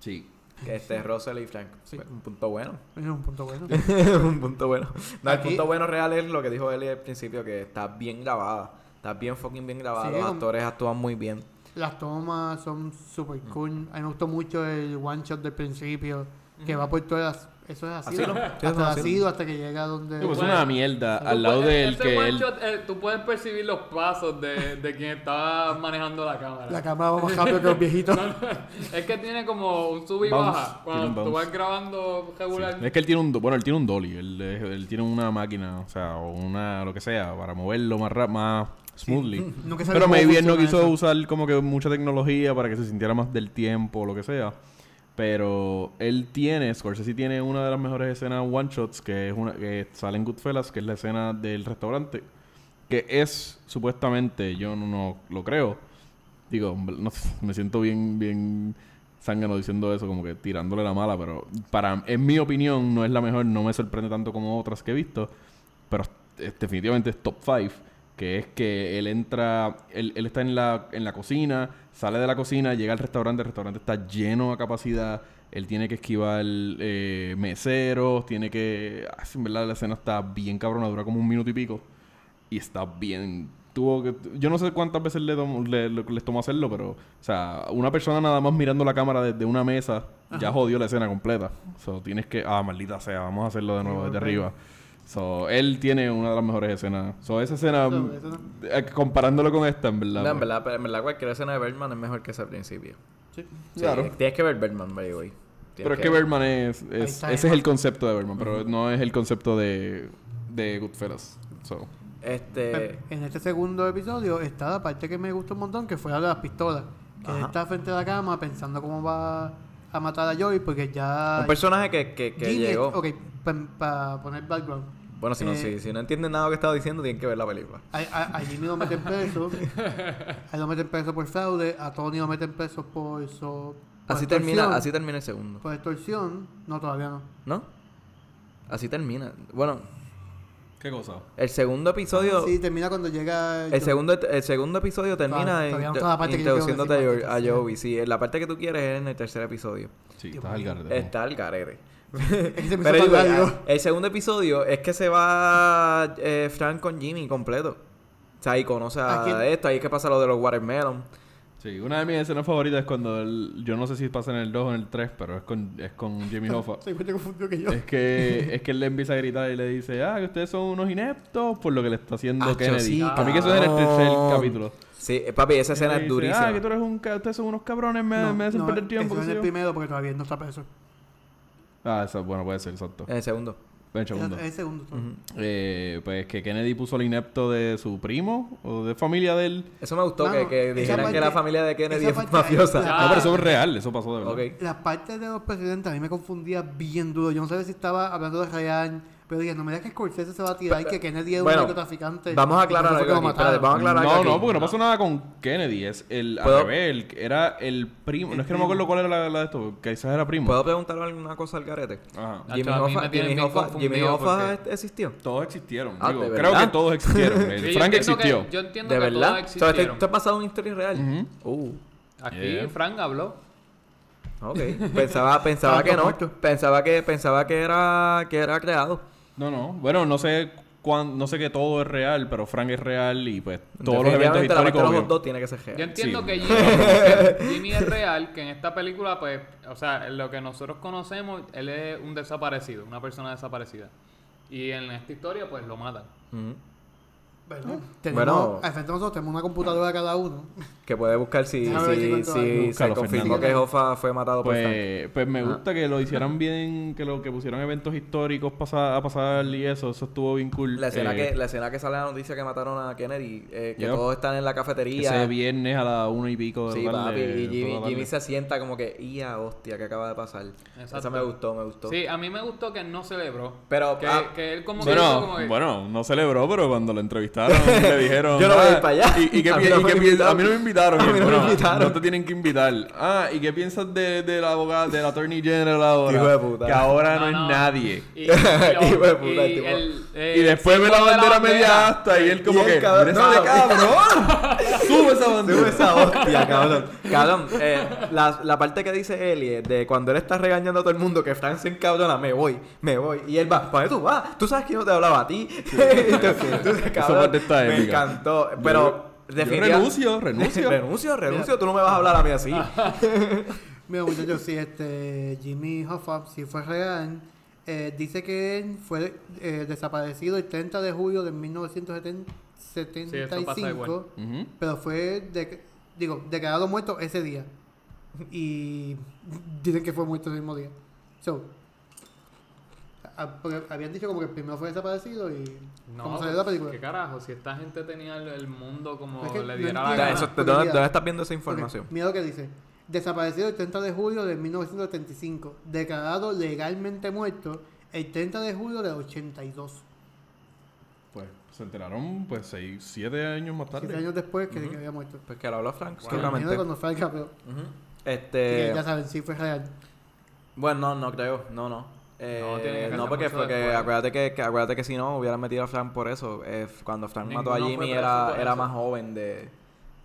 Sí. Que este [laughs] Russell y Frank. Sí. Un punto bueno. es un punto bueno. [laughs] un punto bueno. No, el punto bueno real es lo que dijo Eli al principio, que está bien grabada. Está bien fucking bien grabada. Sí, Los como- actores actúan muy bien. Las tomas son super cool. A mí me gustó mucho el one shot del principio, que va por todas las... Eso es así. ¿no? Sí, es Hasta hasta que llega donde... pues es una mierda Tú al lado puedes- del ese que él... shot, eh, tú puedes percibir los pasos de, de quien está manejando la cámara. La cámara va más [laughs] rápido que los viejitos. Es que tiene como un sub y Bounce, baja. Cuando tú vas grabando regular. Es que él tiene un... Bueno, él tiene un dolly. Él, él tiene una máquina, o sea, o una... Lo que sea, para moverlo más rap, más smoothly. Nunca sabía Pero maybe él no quiso eso. usar como que mucha tecnología para que se sintiera más del tiempo o lo que sea. Pero él tiene, Scorsese tiene una de las mejores escenas one shots que es una que sale en Goodfellas, que es la escena del restaurante, que es supuestamente, yo no, lo creo. Digo, no [laughs] me siento bien bien zángano diciendo eso, como que tirándole la mala, pero para en mi opinión no es la mejor, no me sorprende tanto como otras que he visto, pero definitivamente es top 5, que es que él entra, él, él está en la, en la cocina, sale de la cocina, llega al restaurante, el restaurante está lleno a capacidad, Él tiene que esquivar eh, meseros, tiene que... ah, en verdad la escena está bien cabrona, dura como un minuto y pico. Y está bien... Tuvo que... Yo no sé cuántas veces le tom- le- le- les tomó hacerlo, pero... O sea, una persona nada más mirando la cámara desde una mesa ya jodió la escena completa. So, tienes que... Ah, maldita sea, vamos a hacerlo de nuevo desde arriba. So, él tiene una de las mejores escenas. So, esa escena... So, eso no- eh, comparándolo con esta, en verdad. No, en pues. verdad, en verdad cualquier escena de Birdman es mejor que ese al principio. Sí. Sí, Claro. Tienes que ver Birdman, by the way. Pero es que Birdman es... ese es el concepto de Birdman, pero no es el concepto de, de Goodfellas. So, Este... En este segundo episodio está la parte que me gustó un montón, que fue la de las pistolas. Que él está frente a la cama pensando cómo va a matar a Joey, porque ya... Un personaje que, que, que llegó. Ok, para poner background. Bueno, si no, Eh, si, si no entienden nada de lo que estaba diciendo, tienen que ver la película. A, a- a Jimmy lo meten preso. a él lo meten preso por fraude. A Tony lo meten preso por... So, por Así termina, así termina el segundo. Por extorsión. No, todavía no. ¿No? Así termina. Bueno, ¿Qué cosa? el segundo episodio... Sí, termina cuando llega... El segundo, el segundo episodio termina Todavía- todavía no está la parte que yo quiero introduciéndote a, a Joey. Sí, la parte que tú quieres es en el tercer episodio. Sí, estás al garete. Está el garete. [laughs] Se me Pero hizo el segundo episodio es que se va eh, Frank con Jimmy completo. O sea, ahí conoce ¿A a, esto, ahí es que pasa lo de los watermelon. Sí, una de mis escenas favoritas es cuando él, yo no sé si pasa en el 2 o en el 3, pero es con, es con Jimmy Hoffa. [laughs] Se encuentra confundido que yo. es que es que él le empieza a gritar y le dice, ah, que ustedes son unos ineptos por lo que le está haciendo Acho, Kennedy. sí, a mí que eso es en el tercer capítulo. Sí, eh, papi, esa escena es dice, durísima. Ah, que tú eres un ustedes son unos cabrones, me, No, me hacen no, perder tiempo. Eso es el yo". primero porque todavía no está preso. Ah, eso, bueno, puede ser, exacto. En el segundo. En el segundo. Es el segundo. Eh, pues que Kennedy puso el inepto de su primo o de familia de él. Eso me gustó, Mano, que, dijeran que la familia de Kennedy es mafiosa. No, pero eso es real, eso pasó de verdad. Ok. Las partes de los presidentes a mí me confundía bien duro. Yo no sabía si estaba hablando de Ryan, pero dije, no me digas que Scorsese se va a tirar y que Kennedy es Bueno, un narcotraficante. vamos a aclarar algo aquí, espérate, vamos a aclarar algo No, aquí. no, porque no pasó nada con Kennedy. Es el ¿Puedo? al revés, el- era el primo. No es que no me acuerdo cuál era la, la de esto, que quizás era primo. ¿Puedo preguntar alguna cosa al garete? Ajá. Jimmy Hoffa, Jimmy Hoffa, Jimmy existió. Todos existieron. Ah, digo, ¿de creo que todos existieron. [laughs] El Sí, yo Frank entiendo que- existió. yo entiendo ¿De que verdad? Esto, existieron. esto es basado en una historia real. Uh, Aquí Yeah. Frank habló. ok. Pensaba, pensaba Ah, que no. Pensaba que, pensaba que era, que era creado. No, no. Bueno, no sé cuán, no sé que todo es real, pero Frank es real y pues todos los eventos Definitivamente la parte históricos. de los dogs tiene que ser Yo real. entiendo Sí. que Jimmy, [laughs] que Jimmy es real, que en esta película, pues, o sea, lo que nosotros conocemos, él es un desaparecido, una persona desaparecida. Y en esta historia, pues, lo matan. Bueno, tenemos, Bueno. al frente de nosotros tenemos una computadora cada uno. Que puede buscar si, si se confirmó Fernando. que Hoffa fue matado por Frank. Pues, pues me gusta que lo hicieran bien, que lo que pusieran eventos históricos pasa- a pasar y eso, eso estuvo bien cool. La escena, Eh, que, la escena que sale en la noticia que mataron a Kennedy, eh, que todos están en la cafetería. Ese viernes a las una y pico de Sí, la tarde. papi. Y Jimmy, se sienta como que, ¡ia, hostia! ¿Qué acaba de pasar? Exacto. Eso me gustó, me gustó. Sí, a mí me gustó que no celebró. Pero, Que, ah, que él como que hizo Bueno, como que... bueno, no celebró, pero cuando lo le [laughs] dijeron... Yo no voy a ir "Ah, para allá. ¿Y, y qué A mí no y me qué pi- invitaron. A mí no me invitaron. [laughs] A mí Y él, no me "Bueno, invitaron". No te tienen que invitar. Ah, ¿y qué piensas de, de la abogada, del attorney general ahora? Hijo de puta. Que ahora no, No, no. es nadie. Y, [laughs] y, Hijo de puta, y tipo. el, eh, Y después ve la bandera media hasta y él como Y que... cabrón- "Mira no, cabrón! ¡Sube esa bandera! Sube esa hostia, cabrón. Cabrón, eh, la, la parte que dice Ellie de cuando él está regañando a todo el mundo que Frank se encabrona, me voy, me voy. Y él va, ¿para dónde tú vas? Tú sabes que yo no te hablaba a ti. Entonces, cabrón, me encantó. Pero, Yo definitivamente- renuncio, renuncio. [laughs] renuncio, renuncio. Tú no me vas a hablar a mí así. [laughs] Mira, muchachos, sí, este, Jimmy Hoffa, si fue real, eh, dice que él fue eh, desaparecido el 30 de julio de 1975, Ujú. pero fue, de, digo, declarado muerto ese día. Y dicen que fue muerto ese mismo día. So, a- porque habían dicho como que primero fue desaparecido y como No, salió la película. ¿qué carajo? Si esta gente tenía el, el mundo como Es que le no diera entiendo. la gana. eso, ¿dónde, mira- dónde estás viendo esa información? Mira lo que dice. Desaparecido el 30 de julio de 1975. Declarado legalmente muerto el 30 de julio del 82. Pues se enteraron pues seis, siete años más Siete tarde. años después que, Ujú. que había muerto. Pues que lo habló Frank, Wow. seguramente. Cuando fue campeón. Ujú. Que Este. ya saben, sí fue real. Bueno, no, no creo, no, no. Eh, No, tiene que no, porque, porque después. acuérdate que, que- acuérdate que si no hubieran metido a Frank por eso. Eh, cuando Frank mató a Jimmy era, era eso. más joven de,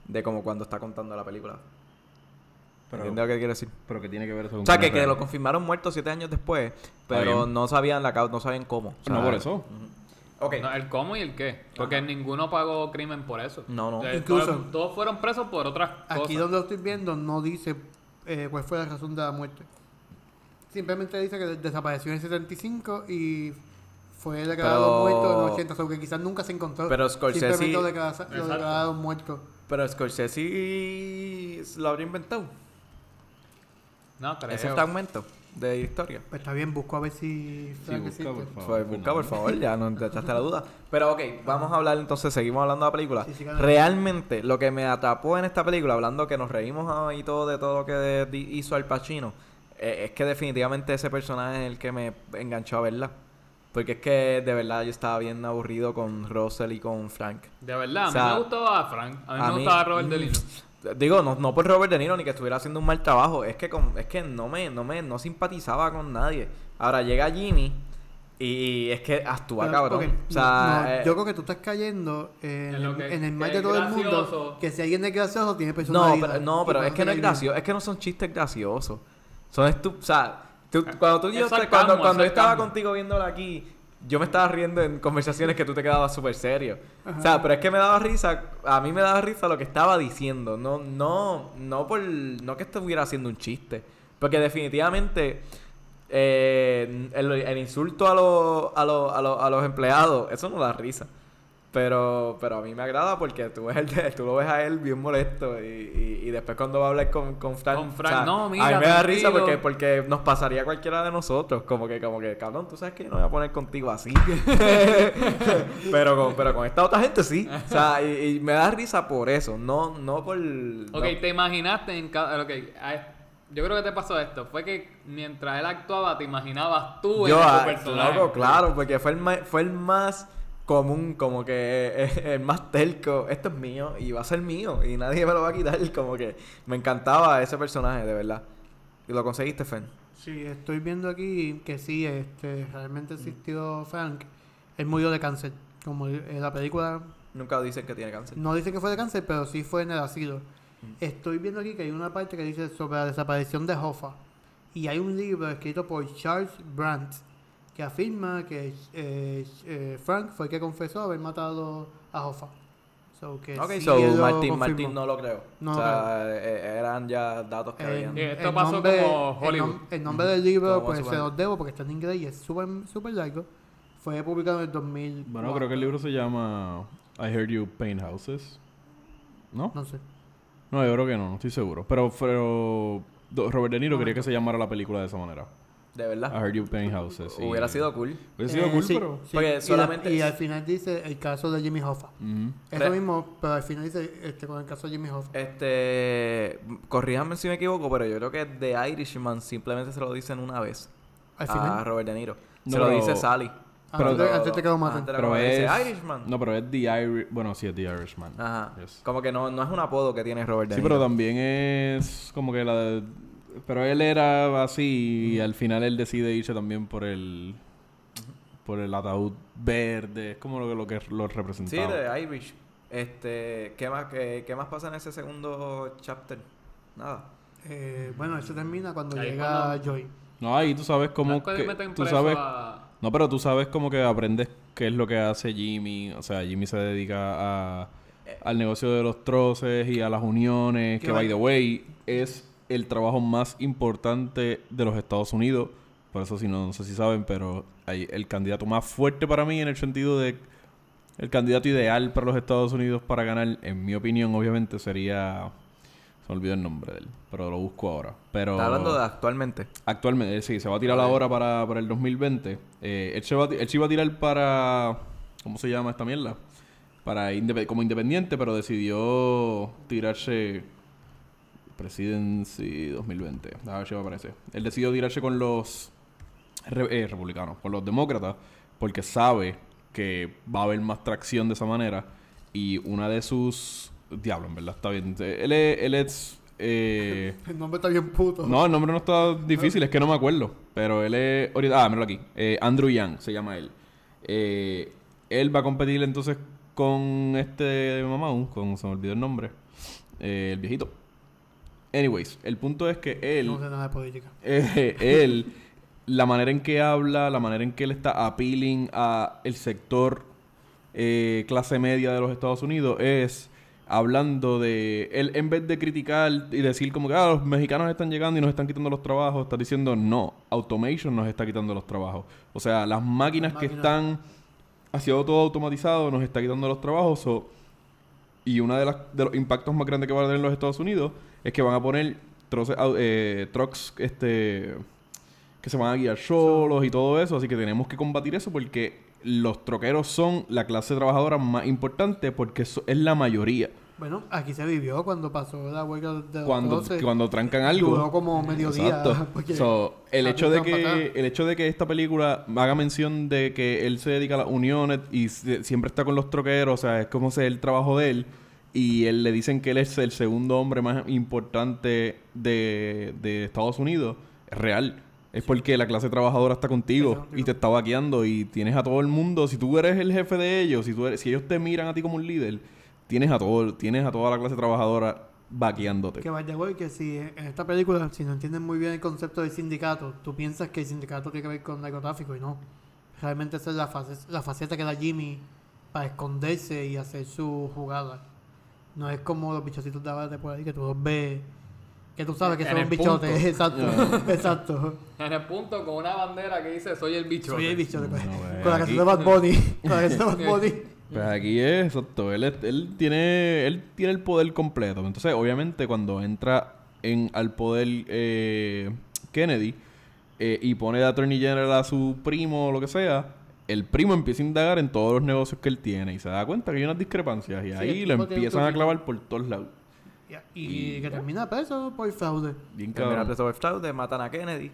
de como cuando está contando la película. Pero- ¿Entiendes lo que quiero decir? Pero que tiene que ver eso con O sea, que, que lo confirmaron muerto siete años después, pero no sabían la causa, no sabían cómo. O sea, No por eso. No, el cómo y el qué. Porque ninguno pagó crimen por eso. No, no. Eh, Incluso- todos, todos fueron presos por otras Aquí cosas. donde lo estoy viendo no dice eh, cuál fue la razón de la muerte. Simplemente dice que desapareció en el 75 y fue declarado Pero- muerto en el 80, o que quizás nunca se encontró. Pero Scorsese- Simplemente lo, declara- lo Exacto. declararon muerto. Pero Scorsese lo habría inventado. No, creo. Ese fragmento de historia. Pues está bien, busco a ver si Frank busca, por favor. Pues busca, por favor, ya no te echaste la duda. Pero ok, vamos a hablar entonces, seguimos hablando de la película. Sí, sí. Realmente, lo que me atrapó en esta película, hablando que nos reímos ah, y todo de todo lo que hizo Al Pacino, eh, es que definitivamente ese personaje es el que me enganchó a verla. Porque es que de verdad yo estaba bien aburrido con Russell y con Frank. De verdad, a O sea, mí me gustaba Frank. A mí a me mí- gustaba Robert De mm, Niro. Digo, no, no por Robert De Niro ni que estuviera haciendo un mal trabajo, es que con, es que no me, no me, no simpatizaba con nadie. Ahora llega Jimmy y es que actúa Pero, cabrón. ok, o sea, no, eh, yo creo que tú estás cayendo en, En lo que- en el mal de todo el mundo. Que si alguien es gracioso, tiene no, personalidad. pero, no, pero es que no es gracioso, es que no son chistes graciosos. Son estu o sea, tú- cuando tú y yo, cuando, cuando yo estaba contigo viéndola aquí, yo me estaba riendo en conversaciones que tú te quedabas súper serio. O sea, pero es que me daba risa, a mí me daba risa lo que estaba diciendo, no, no, no por, no que estuviera haciendo un chiste, porque definitivamente eh, el, el insulto a, los a, los a, los a los empleados, eso no da risa. Pero, pero a mí me agrada porque tú, ves el de- tú lo ves a él bien molesto y, y, y después cuando va a hablar con, con Frank, Con Frank, no, a mí me da risa porque, porque nos pasaría a cualquiera de nosotros, como que, como que, cabrón, tú sabes que yo no voy a poner contigo así. [laughs] pero, con, pero con esta otra gente sí. O sea, y, y me da risa por eso, no, no por... no- Ok, te imaginaste en cada. Ok, a- yo creo que te pasó esto. Fue que mientras él actuaba, te imaginabas tú Yo, en ah, tu personaje. loco, claro, porque fue el, fue el más común, como que [laughs] el más telco. Esto es mío y va a ser mío y nadie me lo va a quitar. [laughs] Como que me encantaba ese personaje, de verdad. ¿Y lo conseguiste, Fen? Sí, estoy viendo aquí que sí, este, realmente existió Frank. Él murió de cáncer. Como en la película Nunca dicen que tiene cáncer. no dice que fue de cáncer, pero sí fue en el asilo. Estoy viendo aquí que hay una parte que dice sobre la desaparición de Hoffa. Y hay un libro escrito por Charles Brandt que afirma que eh, eh, Frank fue el que confesó haber matado a Hoffa. So, que Ok, sí so Martín, no lo creo. No o sea, eh, eran ya datos que habían. Esto el pasó nombre- como el Hollywood. nom- El, nombre del libro, pues se los debo porque está en inglés y es súper super largo. Fue publicado en el 2000. Bueno, creo que el libro se llama I Heard You Paint Houses. ¿No? No sé. No, yo creo que no, no estoy seguro. Pero, pero Robert De Niro quería Momento. que se llamara la película de esa manera. De I verdad. Heard You Paint Houses. y- Hubiera sido cool. Hubiera sido Eh, cool, sí, pero... sí. Porque Y la- Y, al final dice el caso de Jimmy Hoffa. Ujú. Eso Re- mismo, pero al final dice este, con el caso de Jimmy Hoffa. Este. Corríjanme si me equivoco, pero yo creo que The Irishman simplemente se lo dicen una vez al a final. Robert De Niro. No, se lo dice Sally. Ah, pero- antes, antes de que lo maten. Antes de Pero es... dice Irishman. No, pero es The Irish... Bueno, sí, es The Irishman. Ajá. Yes. Como que no, no es un apodo que tiene Robert De Sí, Niro. pero también es como que la de... Pero él era así y al final él decide irse también por el... Por el ataúd verde. Es como lo que lo, que lo Sí, representaba. de Irish. Este, ¿qué más, qué, qué más pasa en ese segundo chapter? Nada. Eh, bueno, eso termina cuando Ahí llega cuando- Joy. No, ahí tú sabes cómo... Que- tú sabes... a- No, pero tú sabes como que aprendes qué es lo que hace Jimmy. O sea, Jimmy se dedica a, al negocio de los troces y a las uniones. Que, by the way, es el trabajo más importante de los Estados Unidos. Por eso, si no, no sé si saben, pero hay el candidato más fuerte para mí en el sentido de... El candidato ideal para los Estados Unidos para ganar, en mi opinión, obviamente, sería... Se me olvidó el nombre de él, pero lo busco ahora. Pero... Está hablando de actualmente. Actualmente, eh, sí, se va a tirar ahora para, para el 2020. Eh, él, se va él se iba a tirar para... ¿Cómo se llama esta mierda? Para indep- como independiente, pero decidió tirarse... Presidency 2020. A ver si me aparece. Él decidió tirarse con los re- eh, republicanos, con los demócratas, porque sabe que va a haber más tracción de esa manera. Y una de sus... Diablo, en verdad, está bien. Él es... Él es eh, El nombre está bien puto. no, el nombre no está difícil, es que no me acuerdo. Pero él es. Ah, míralo aquí. Eh, Andrew Young se llama él. Eh, él va a competir entonces con este mamá, con se me olvidó el nombre. Eh, el viejito. Anyways, el punto es que él, No sé nada de política. [laughs] eh, él, la manera en que habla, la manera en que él está appealing a el sector eh, clase media de los Estados Unidos es hablando de él en vez de criticar y decir como que ah, los mexicanos están llegando y nos están quitando los trabajos, está diciendo no, automation nos está quitando los trabajos. O sea, las máquinas, Las que están haciendo todo automatizado nos está quitando los trabajos. y uno de, las, de los impactos más grandes que van a tener los Estados Unidos es que van a poner troces, au- eh, trucks este, que se van a guiar solos y todo eso. Así que tenemos que combatir eso porque los troqueros son la clase trabajadora más importante porque es la mayoría. Bueno, aquí se vivió cuando pasó la huelga de los Cuando, 12. cuando trancan algo. Duró como mediodía. [laughs] So, el hecho de que el hecho de que esta película haga mención de que él se dedica a las uniones y se- siempre está con los troqueros, o sea, es como si es el trabajo de él y él le dicen que él es el segundo hombre más importante de, de Estados Unidos, es real. Es porque la clase trabajadora está contigo Exacto. y te está vaqueando y tienes a todo el mundo. Si tú eres el jefe de ellos, si, tú eres, si ellos te miran a ti como un líder, tienes a todo, tienes a toda la clase trabajadora vaqueándote. Que vaya, güey, que si en esta película, si no entienden muy bien el concepto del sindicato, tú piensas que el sindicato tiene que ver con narcotráfico y no. Realmente esa es la, face- la faceta que da Jimmy para esconderse y hacer su jugada. No es como los bichocitos de abate por ahí que tú los ves, que tú sabes que En son bichotes. punto. [laughs] Exacto, exacto. En el punto con una bandera que dice soy el bicho. Soy el bichote. pues. No, con la canción de Bad Bunny. [laughs] Con la canción de Bad Bunny. [laughs] Pues aquí es exacto, él, él tiene él tiene el poder completo. Entonces, obviamente, cuando entra en al poder eh, Kennedy eh, y pone de Attorney General a su primo o lo que sea, el primo empieza a indagar en todos los negocios que él tiene y se da cuenta que hay unas discrepancias y Sí, ahí lo empiezan a clavar por todos lados. Y, y que termina preso por fraude. Bien Termina preso por fraude, matan a Kennedy.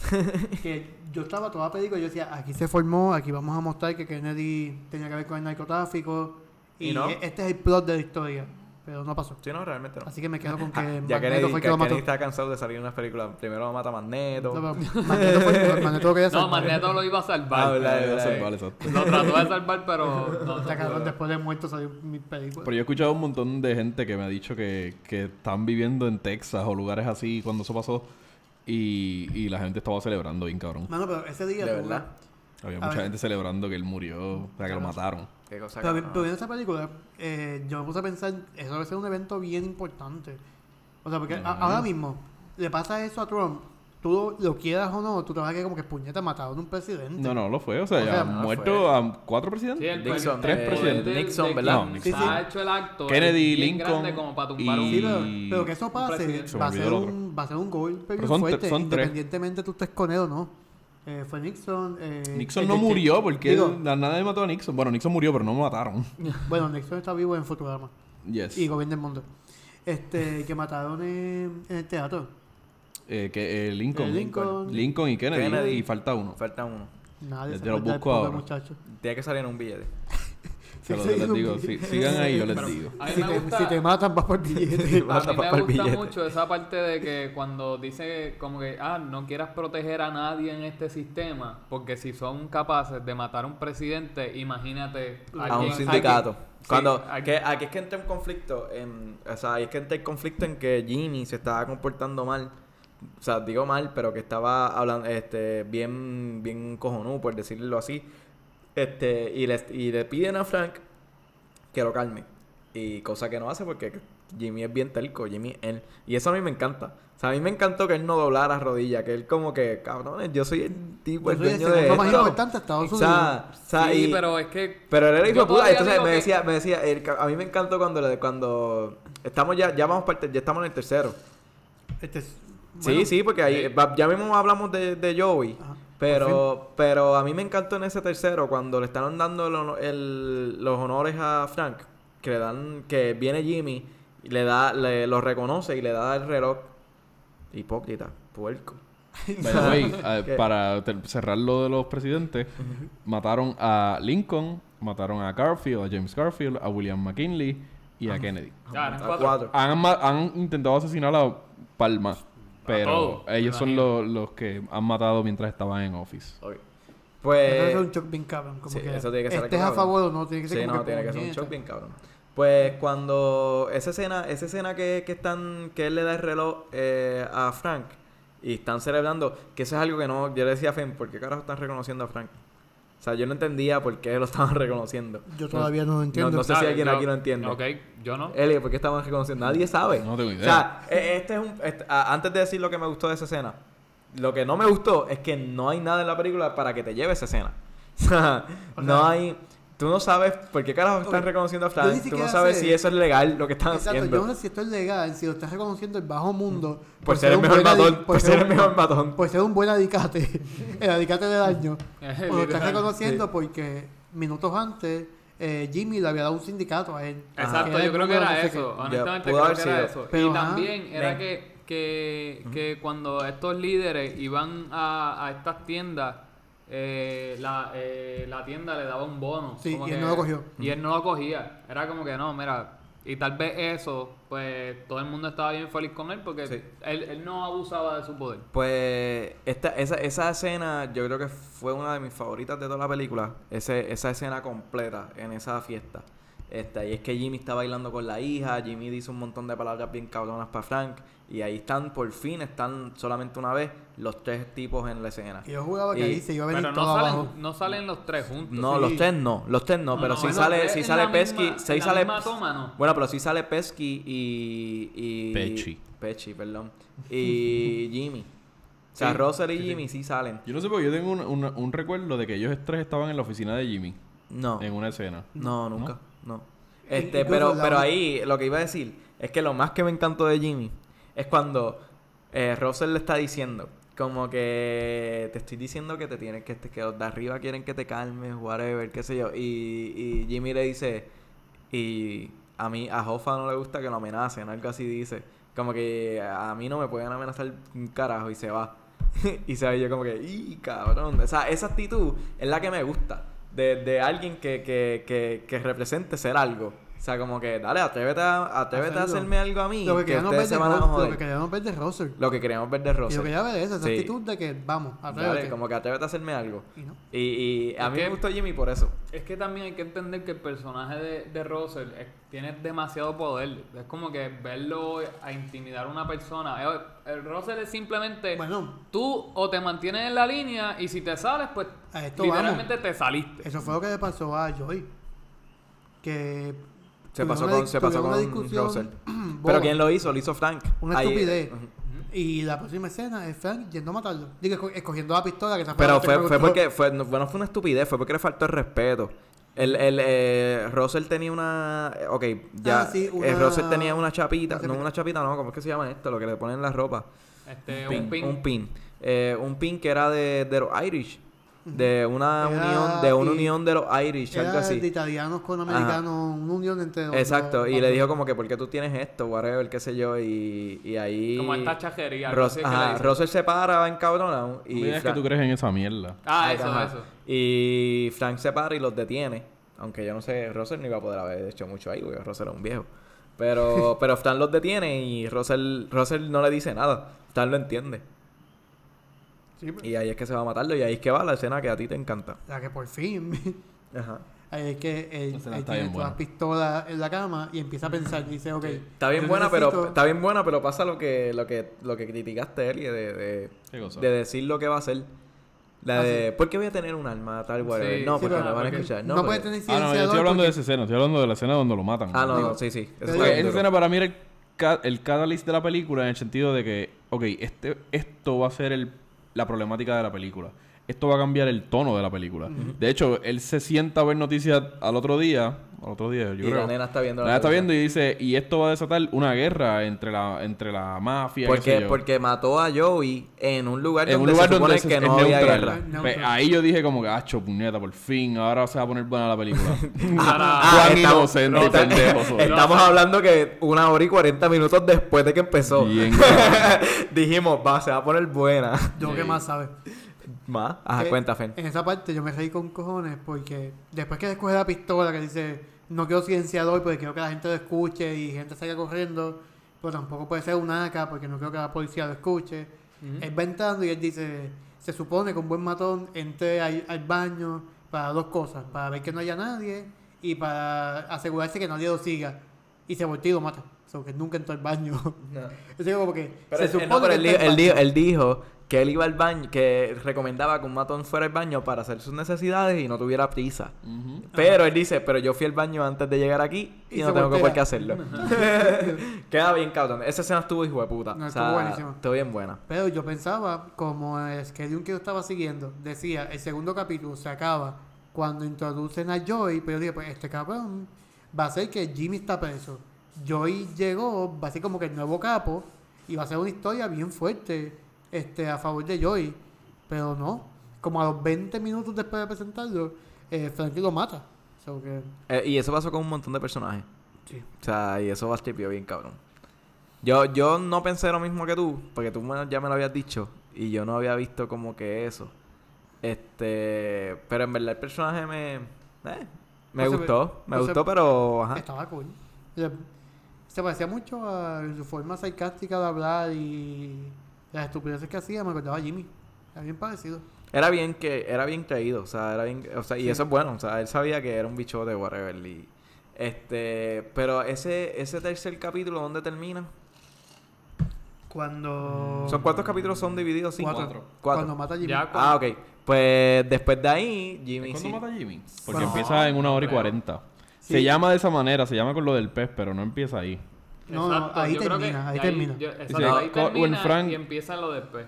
[laughs] que yo estaba película y yo decía, aquí se formó, aquí vamos a mostrar que Kennedy tenía que ver con el narcotráfico. Y, ¿Y no? este es el plot de la historia. Pero no pasó. Sí, no, realmente no. Así que me quedo con que Ah, [laughs] ya Magneto fue el que lo mató. Está cansado de salir en unas películas. Primero lo mata Magneto. No, pero Magneto fue Magneto lo quería No, salvar. Magneto lo iba a salvar. Ah, verdad, salvar, exacto. Lo trató de salvar, pero [laughs] no. Está cabrón, después de muerto salió mi película. Pero yo he escuchado un montón de gente que me ha dicho que, que están viviendo en Texas o lugares así cuando eso pasó y, y la gente estaba celebrando bien cabrón. Mano, pero ese día... De verdad. Había A mucha ver. gente celebrando que él murió, o sea, que lo mataron. Qué cosa Pero, pero viendo esa película, eh, yo me puse a pensar, eso debe ser un evento bien importante. O sea, porque a- ahora mismo le pasa eso a Trump, tú lo, lo quieras o no, tú te vas a quedar como que puñeta mataron a un presidente. No, no lo fue. O sea, O ya sea, han no muerto a cuatro presidentes. Sí, el Nixon, tres eh, presidentes. Nixon, de ¿verdad? Kim Sí, sí. Ha hecho el acto. Kennedy, bien Lincoln como para tumbar y- un. Sí, pero, pero que eso pase va a, ser un, va a ser un golpe Pero bien fuerte, son tres. independientemente tú estés con él o no. Eh, fue Nixon. Eh, Nixon no murió porque digo, él- nadie mató a Nixon. Bueno, Nixon murió, pero no lo mataron. [laughs] Bueno, Nixon está vivo en Futurama Yes. y gobierna el mundo. Este, que mataron en, en el teatro. Eh, que, eh, Lincoln. Eh, Lincoln. Lincoln y Kennedy, Kennedy. Y falta uno. Falta uno. Nadie Ya se te lo acuerda del busco ahora. Tiene que salir en un billete. [laughs] Se lo Sí, les digo. Si- sigan ahí, yo les Pero- digo. A mí Si me te, gusta- si te matan, vas por billete. [laughs] Va a A mí tapar me el gusta billete. mucho esa parte de que cuando dice como que, ah, no quieras proteger a nadie en este sistema, porque si son capaces de matar a un presidente, imagínate A a un alguien- sindicato. Cuando, que, aquí es que entra en conflicto, en, o sea, ahí es que entra el conflicto en que Jimmy se estaba comportando mal, o sea, digo mal, pero que estaba hablando, este, bien, bien cojonudo, por decirlo así, este, y le, y le piden a Frank que lo calme, y cosa que no hace porque Jimmy es bien telco, Jimmy, él, y eso a mí me encanta, o sea, a mí me encantó que él no doblara rodilla, que él como que, cabrones, yo soy el tipo, Yo el dueño de más esto. importante Estados O Unidos. sea, o sea, sí, y- pero es que pero él era hijo puta, entonces me que- decía, me decía, el ca- a mí me encantó cuando le- cuando estamos ya, ya vamos parte, ya estamos en el tercero. Este es- Sí, bueno, sí, porque ahí, va- ya mismo hablamos de, de Joey. Ajá, Pero, pero a mí me encantó en ese tercero cuando le están dando el los honores a Frank, que le dan, que viene Jimmy y le da, le, lo reconoce y le da el reloj. Hipócrita, puerco. [laughs] [laughs] Eh, para cerrar lo de los presidentes, mataron a Lincoln, mataron a Garfield, a James Garfield, a William McKinley y a Kennedy. A cuatro. Han, han intentado asesinar a Palma, pero todos, ellos son los, los que han matado mientras estaban en Office. Ok. Eso Pues. es un shock bien cabrón. Como sí, que eso tiene que ser estés a favor o no, tiene que ser Sí, como no, que tiene que ser un shock bien cabrón. Pues cuando esa escena, esa escena que, que están, que él le da el reloj eh, a Frank y están celebrando, que eso es algo que no, yo le decía a Fen, ¿por qué carajo están reconociendo a Frank? O sea, yo no entendía por qué lo estaban [laughs] reconociendo. Yo todavía no lo entiendo. No sé si Ah, alguien yo- aquí lo entiende. Ok, yo no. Eli, ¿por qué estaban reconociendo? Nadie sabe. No tengo idea. O sea, e- este es un. este- antes de decir lo que me gustó de esa escena, lo que no me gustó es que no hay nada en la película para que te lleve esa escena. [laughs] O sea, O no hay. Tú no sabes por qué carajo están Oye, reconociendo a ni Tú no sabes si eso es legal lo que están Exacto, haciendo. yo no sé si esto es legal, si lo estás reconociendo el bajo mundo. por ser el un mejor matón. Por ser el un- mejor matón. Por ser un buen alicate. [laughs] el alicate del año. [laughs] O lo estás reconociendo porque minutos antes eh, Jimmy le había dado un sindicato a él. Exacto, Que yo el creo que era no sé eso. qué. Honestamente, pudo creo que era eso. Pero, y ajá, también era ven. que, que, que cuando estos líderes iban a, a estas tiendas, eh, la, eh, la tienda le daba un bono. Sí, como y él no lo cogió. Y él no lo cogía. Era como que no, mira. Y tal vez eso, pues todo el mundo estaba bien feliz con él porque Sí. él, él no abusaba de su poder. Pues esta, esa, esa escena yo creo que fue una de mis favoritas de toda la película. Ese, esa escena completa en esa fiesta. Esta, y es que Jimmy está bailando con la hija, Jimmy dice un montón de palabras bien cabronas para Frank. Y ahí están, por fin, están solamente una vez los tres tipos en la escena. Y yo jugaba que Y- ahí se iba a venir Pero todo no abajo. salen, no salen los tres juntos. No, sí. los tres no, los tres no, No, pero no, sí bueno, sale, en sale Pesky, misma- la sale toma, ¿no? Bueno, pero sí sale Pesky y, y Pechi. Pechi, perdón. [laughs] Y Jimmy. O sea, Sí, Russell y sí, sí. Jimmy sí salen. Yo no sé porque yo tengo un, un- un recuerdo de que ellos tres estaban en la oficina de Jimmy. No. En una escena. No, nunca. No. In- Este, pero, pero ahí lo que iba a decir es que lo más que me encantó de Jimmy es cuando eh, Russell le está diciendo, como que te estoy diciendo que te tienen que, que de arriba quieren que te calmes, whatever, qué sé yo. Y, y Jimmy le dice, y a mí, a Hoffa no le gusta que lo amenacen, algo así dice. Como que a mí no me pueden amenazar un carajo y se va. [laughs] y se y yo como que, ¡y cabrón! O sea, esa actitud es la que me gusta. De, de alguien que, que, que, que represente ser algo. O sea, como que, dale, atrévete a, atrévete a hacerme algo a mí. Lo que, que queríamos ver ustedes de se van a Ro- lo que queríamos ver de Russell. Lo que queremos ver de Y Russell. lo que quería ver es esa Sí. actitud de que vamos, atrévete. Dale, como que atrévete a hacerme algo. Y no. Y, y a Es mí que- me gustó Jimmy por eso. Es que también hay que entender que el personaje de, de Russell es- tiene demasiado poder. Es como que verlo a intimidar a una persona. El, el Russell es simplemente Bueno, tú o te mantienes en la línea y si te sales, pues literalmente te saliste. eso fue lo que le pasó a Joy. Que Se tuvieron pasó una con, se pasó con Russell. [clears throat] Pero ¿quién lo hizo? Lo hizo Frank. Una Ahí- estupidez. Ujú. Y la próxima escena es Frank yendo a matarlo. Digo, esco- escogiendo la pistola que se Pero fue, fue porque, fue, no, bueno, fue una estupidez, fue porque le faltó el respeto. El, el, eh, Russell tenía una. eh, Ok, ya. Ah, sí, eh, Russell tenía una chapita. una no, una chapita, no, ¿cómo es que se llama esto? Lo que le ponen en la ropa. Este, Pin, un pin. Un pin. Eh, un pin que era de, de los Irish. De una Era- unión, de una y- unión de los Irish, algo así. de italianos con americanos, una unión entre los Exacto, y le dijo como que, ¿por qué tú tienes esto? Whatever, qué sé yo, y, y ahí... Como esta chajería. Ros- que ajá. Russell se para, va encabronado, y, me digas que tú crees en esa mierda. Ah, eso, Ajá. eso. y Frank se para y los detiene, aunque yo no sé, Russell no iba a poder haber hecho mucho ahí, porque Russell era un viejo. Pero, [laughs] pero Frank los detiene y Russell, Russell no le dice nada, Frank lo entiende. Sí, pero- Y ahí es que se va a matarlo, y ahí es que va la escena que a ti te encanta. La que por fin. [laughs] Ajá. Ahí es que él, él está tiene todas las pistolas en la cama y empieza a pensar. Y dice, ok. Está bien buena, pero está bien buena, pero pasa lo que lo que lo que criticaste Eli de, de, de decir lo que va a hacer. La Ah, de ¿por qué voy a tener un arma tal whatever? Sí, no, sí, porque pero me van a escuchar. No, No, puede tener Ah, no, yo estoy hablando de esa escena. Estoy hablando de la escena donde lo matan. Ah, no, no, sí, sí. Eso esa duro. escena para mí era el, ca- el catalyst de la película en el sentido de que, ok, este, esto va a ser el, la problemática de la película. Esto va a cambiar el tono de la película. De hecho, él se sienta a ver noticias al otro día. Al otro día, yo Y creo. la nena está viendo La nena está viendo y dice, y esto va a desatar una guerra entre la, entre la mafia. Porque, porque mató a Joey en un lugar en un donde lugar se supone donde que es no había neutral. guerra. Pues ahí yo dije como que, acho, puñeta, por fin, ahora se va a poner buena la película. [laughs] Ah, [laughs] Cuán estamos- inocente pendejo. Estamos hablando que una hora y cuarenta minutos después de que empezó. Bien. [laughs] Dijimos, va, se va a poner buena. Yo que más sabe. Más. Ajá, cuenta, Fen. En esa parte yo me reí con cojones porque después que escoge la pistola que dice no quiero silenciador porque quiero que la gente lo escuche y gente salga corriendo, pero tampoco puede ser un AK porque no quiero que la policía lo escuche. Él va entrando y él dice, se supone que un buen matón entre al, al baño para dos cosas, para ver que no haya nadie y para asegurarse que nadie lo siga. Y se volteó y lo mata. O sea, que nunca entró al baño. [laughs] Eso es como que Pero, se no, supone él, que dijo, él, al dijo, baño. él dijo que él iba al baño, que recomendaba que un matón fuera al baño para hacer sus necesidades y no tuviera prisa. Pero él dice, pero yo fui al baño antes de llegar aquí y, Y no tengo que por qué hacerlo. [laughs] Queda bien cabrón. Esa escena estuvo hijo de puta. No, o estuvo sea, buenísima. estuvo bien buena. Pero yo pensaba, como el schedule que yo estaba siguiendo, decía, el segundo capítulo se acaba cuando introducen a Joy, pero yo dije, pues este cabrón va a ser que Jimmy está preso. Joy llegó, va a ser como que el nuevo capo, y va a ser una historia bien fuerte este, a favor de Joy. Pero no, como a los 20 minutos después de presentarlo, eh, Frankie lo mata. So que, Eh, y eso pasó con un montón de personajes. sí. O sea, y eso va a bien cabrón. Yo, yo no pensé lo mismo que tú, porque tú ya me lo habías dicho, y yo no había visto como que eso. Este, pero en verdad el personaje me, eh, me gustó, me gustó, pero ajá. Estaba cool. Se parecía mucho a su forma sarcástica de hablar y las estupideces que hacía, me acordaba a Jimmy. Era bien parecido. Era bien que, era bien creído, o sea, era bien, o sea, y Sí. eso es bueno, o sea, él sabía que era un bichote, whatever, y, este, pero ese, ese tercer capítulo, ¿dónde termina? Cuando. ¿Son cuántos capítulos son divididos? Cinco. Cuatro. Cuatro. Cuando mata a Jimmy. Ya Ah, ok. Pues después de ahí, Jimmy ¿Cuándo sí. mata a Jimmy? Porque empieza en una hora y cuarenta. Sí. Se llama de esa manera, se llama con lo del pez, pero no empieza ahí. No, no, ahí termina, ahí termina. yo- exacto, ahí termina Frank- y empieza lo después.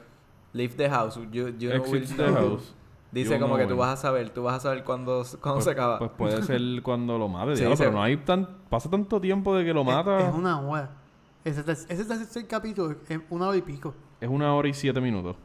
Leave the house. You, you know will the know. house. Dice You como que tú vas a saber, tú vas a saber cuándo, cuándo Pues, se acaba. pues puede [laughs] ser cuando lo mate, Sí, pero no hay tan... Pasa tanto tiempo de que lo Es- mata. Es, una hora. Ese, ter- ese tercer capítulo es una hora y pico. Es una hora y siete minutos.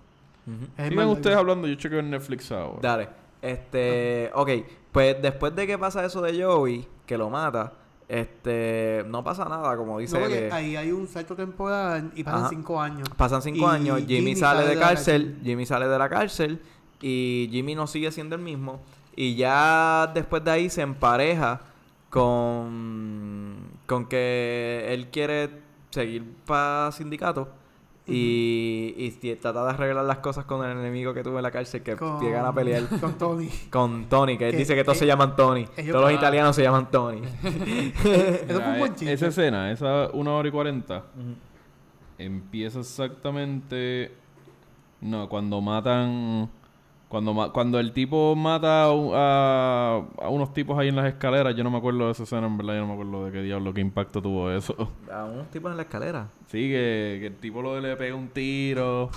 Es Sigan más ustedes hablando, yo chequeo en Netflix ahora. Dale. Este, ok, pues después de que pasa eso de Joey, que lo mata, este, no pasa nada, como dice No, él. ahí hay un salto temporal y pasan Ajá. cinco años. Pasan cinco Y años, Jimmy, Jimmy sale, sale de cárcel, cárcel. Jimmy sale de la cárcel y Jimmy no sigue siendo el mismo. Y ya después de ahí se empareja con, con que él quiere seguir para sindicato y, y t- trata de arreglar las cosas con el enemigo que tuvo en la cárcel que Con- llegan a pelear. Con Tony. Con Tony, que él dice que todos eh, se llaman Tony. ellos- todos los Ah. italianos se llaman Tony. [laughs] Eso fue un [laughs] Mira, buen e- chiste. Esa escena, esa una hora y cuarenta, empieza exactamente... No, cuando matan... Cuando, cuando el tipo mata a, un- a- a unos tipos ahí en las escaleras, yo no me acuerdo de esa escena, en verdad, yo no me acuerdo de qué diablo, qué impacto tuvo eso. A unos tipos en la escalera. Sí, que, que el tipo lo, le pega un tiro.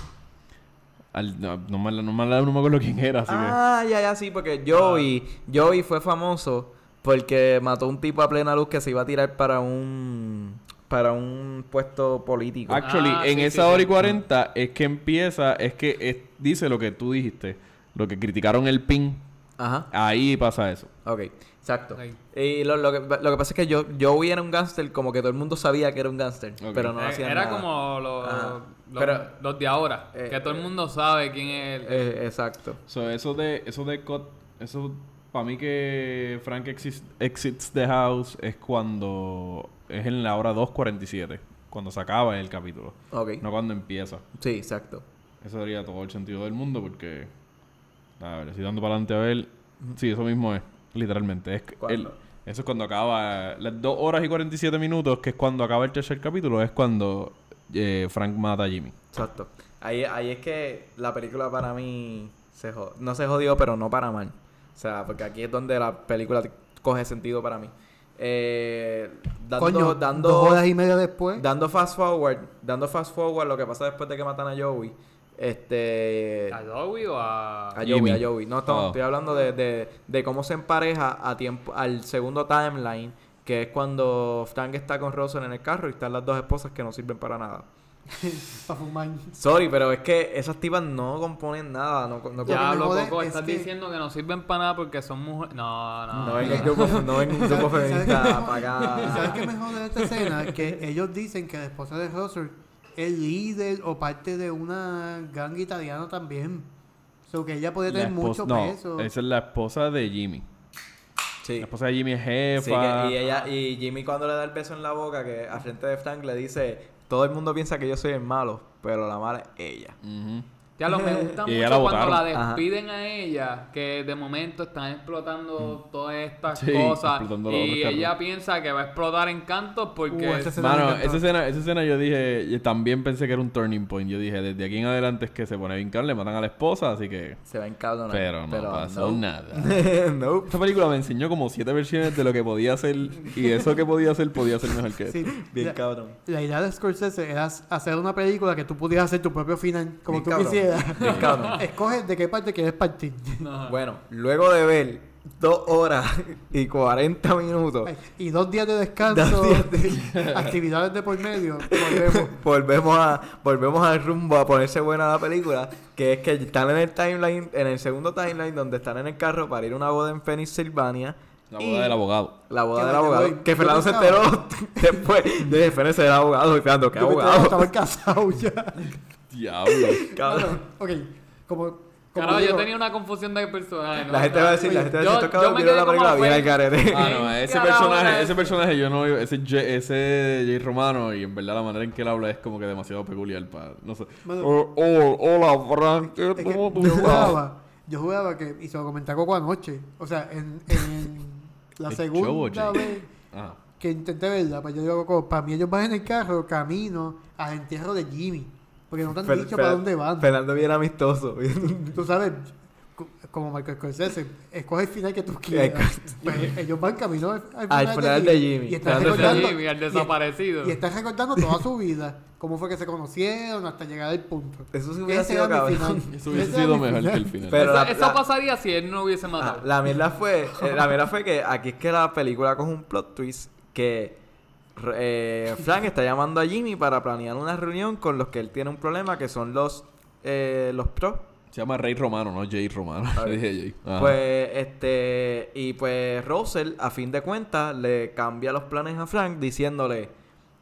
Al, no, no, me, no, me, no me acuerdo quién era, así Ah, ya, ya, sí, porque Joey, Joey fue famoso porque mató a un tipo a plena luz que se iba a tirar para un para un puesto político. Actually, Ah, en sí, esa sí, hora sí. y cuarenta es que empieza, es que es- dice lo que tú dijiste, lo que criticaron el pin, Ajá. ahí pasa eso. Ok, exacto. Y lo, lo que, lo que pasa es que yo, Joey era un gángster, como que todo el mundo sabía que era un gángster, pero no Eh, hacía Era nada. como los, los, Pero- los de ahora, Eh, que todo el eh, mundo sabe quién es el... Eh, exacto. So, eso de, eso de cut, eso para mí que Frank exits the house es cuando es en la hora 2.47, cuando se acaba el capítulo, Ok. no cuando empieza. Sí, exacto. Eso daría todo el sentido del mundo porque. A ver, estoy dando para adelante a ver. Sí, eso mismo es, literalmente. Es eso es cuando acaba. Las 2 horas y 47 minutos, que es cuando acaba el tercer capítulo, es cuando eh, Frank mata a Jimmy. Exacto. Ahí, ahí es que la película para mí se jod- no se jodió, pero no para mal. O sea, porque aquí es donde la película coge sentido para mí. Eh, dando, Coño, dando, dos horas y media después. dando fast forward, dando fast forward lo que pasa después de que matan a Joey. Este ¿A Joey o a...? a. Joey, a Joey. No, estamos- Oh. estoy hablando de, de, de cómo se empareja a tiempo, al segundo timeline, que es cuando Frank está con Russell en el carro y están las dos esposas que no sirven para nada. [laughs] para fumar. Sorry, pero es que esas tipas no componen nada. No, no, Ya me lo jode Coco, es estás que- diciendo que no sirven para nada porque son mujeres. No, no. no ven el grupo, no ven un grupo [laughs] ¿Sabes- sabes feminista para ¿Sabes qué me jode de esta escena? Que ellos dicen que la esposa de Russell es líder o parte de una gang italiana también. O sea, que ella puede La tener mucho no, peso. esa es la esposa de Jimmy. Sí. La esposa de Jimmy es Sí, jefa. que- y ella y Jimmy cuando le da el beso en la boca que a frente de Frank le dice todo el mundo piensa que yo soy el malo pero la mala es ella Ujú. Ya lo me gusta la mucho cuando la. Ajá. despiden a ella, que de momento están explotando todas estas Sí, cosas y carros. ella piensa que va a explotar Encantos porque Uh, ese escena Mano, esa escena, esa escena yo dije, yo también pensé que era un turning point. Yo dije, desde aquí en adelante es que se pone bien caro, le matan a la esposa, así que. Se va a encabronar. Pero no pasó nada. [laughs] no. Esta película me enseñó como siete versiones de lo que podía hacer y eso que podía hacer podía ser mejor que Sí, esto. Bien la, cabrón. la idea de Scorsese era hacer una película que tú pudieras hacer tu propio final, como Bien tú cabrón. quisieras. Cabrón. [laughs] Escoge de qué parte quieres partir. No. Bueno, luego de ver dos horas [laughs] y 40 minutos, Y dos días de descanso, Dos días [laughs] actividades de por medio, volvemos. volvemos a volvemos al rumbo a ponerse buena la película, que es que están en el timeline, en el segundo timeline donde están en el carro para ir a una boda en Pennsylvania. La y- boda del abogado. La boda Que del abogado. Que Fernando se enteró después. Dije, Fernando era abogado. Y Fernando, ¿qué Yo pensaba que abogado? Estaban casados ya. Diablo. [laughs] Cabrón. ok, como. como Carajo, yo tenía una confusión de personajes. ¿no? La gente va a decir, la gente va a decir, Yo- cabrones yo me la película bien al carete. Ah, no, ese personaje, ese personaje yo no ese J- ese Jay Romano y en verdad la manera en que él habla es como que demasiado peculiar para no sé. Mano- Oh, oh, hola Frank, es que ¿cómo tú yo jugaba, yo jugaba que, y se lo comenté a Coco anoche, o sea, en, en la segunda vez Ah, que intenté verla, pues yo digo, Coco, para mí ellos van en el carro camino al entierro de Jimmy, porque no te han Fer- dicho Fer- para dónde van. Fernando bien amistoso. [laughs] Tú sabes, co- como Michael Scorsese, escoge el final que tú quieras. Pues ellos van camino al, Al funeral de Jimmy. Y están recordando, Jimmy, al y- desaparecido. Y, están recordando toda su vida, cómo fue que se conocieron hasta llegar al punto. Eso sí hubiera Ese sido cabrón. final. eso hubiese sido mejor final. que el final. Pero eso la- eso la- pasaría si él no hubiese Ah, matado. la mierda fue, eh, la mierda fue que aquí es que la película coge un plot twist que eh, Frank está llamando a Jimmy para planear una reunión con los que él tiene un problema que son los eh, los pros. Se llama Rey Romano, no Jay Romano. [laughs] Dije Jay. Pues este y pues Russell a fin de cuentas le cambia los planes a Frank diciéndole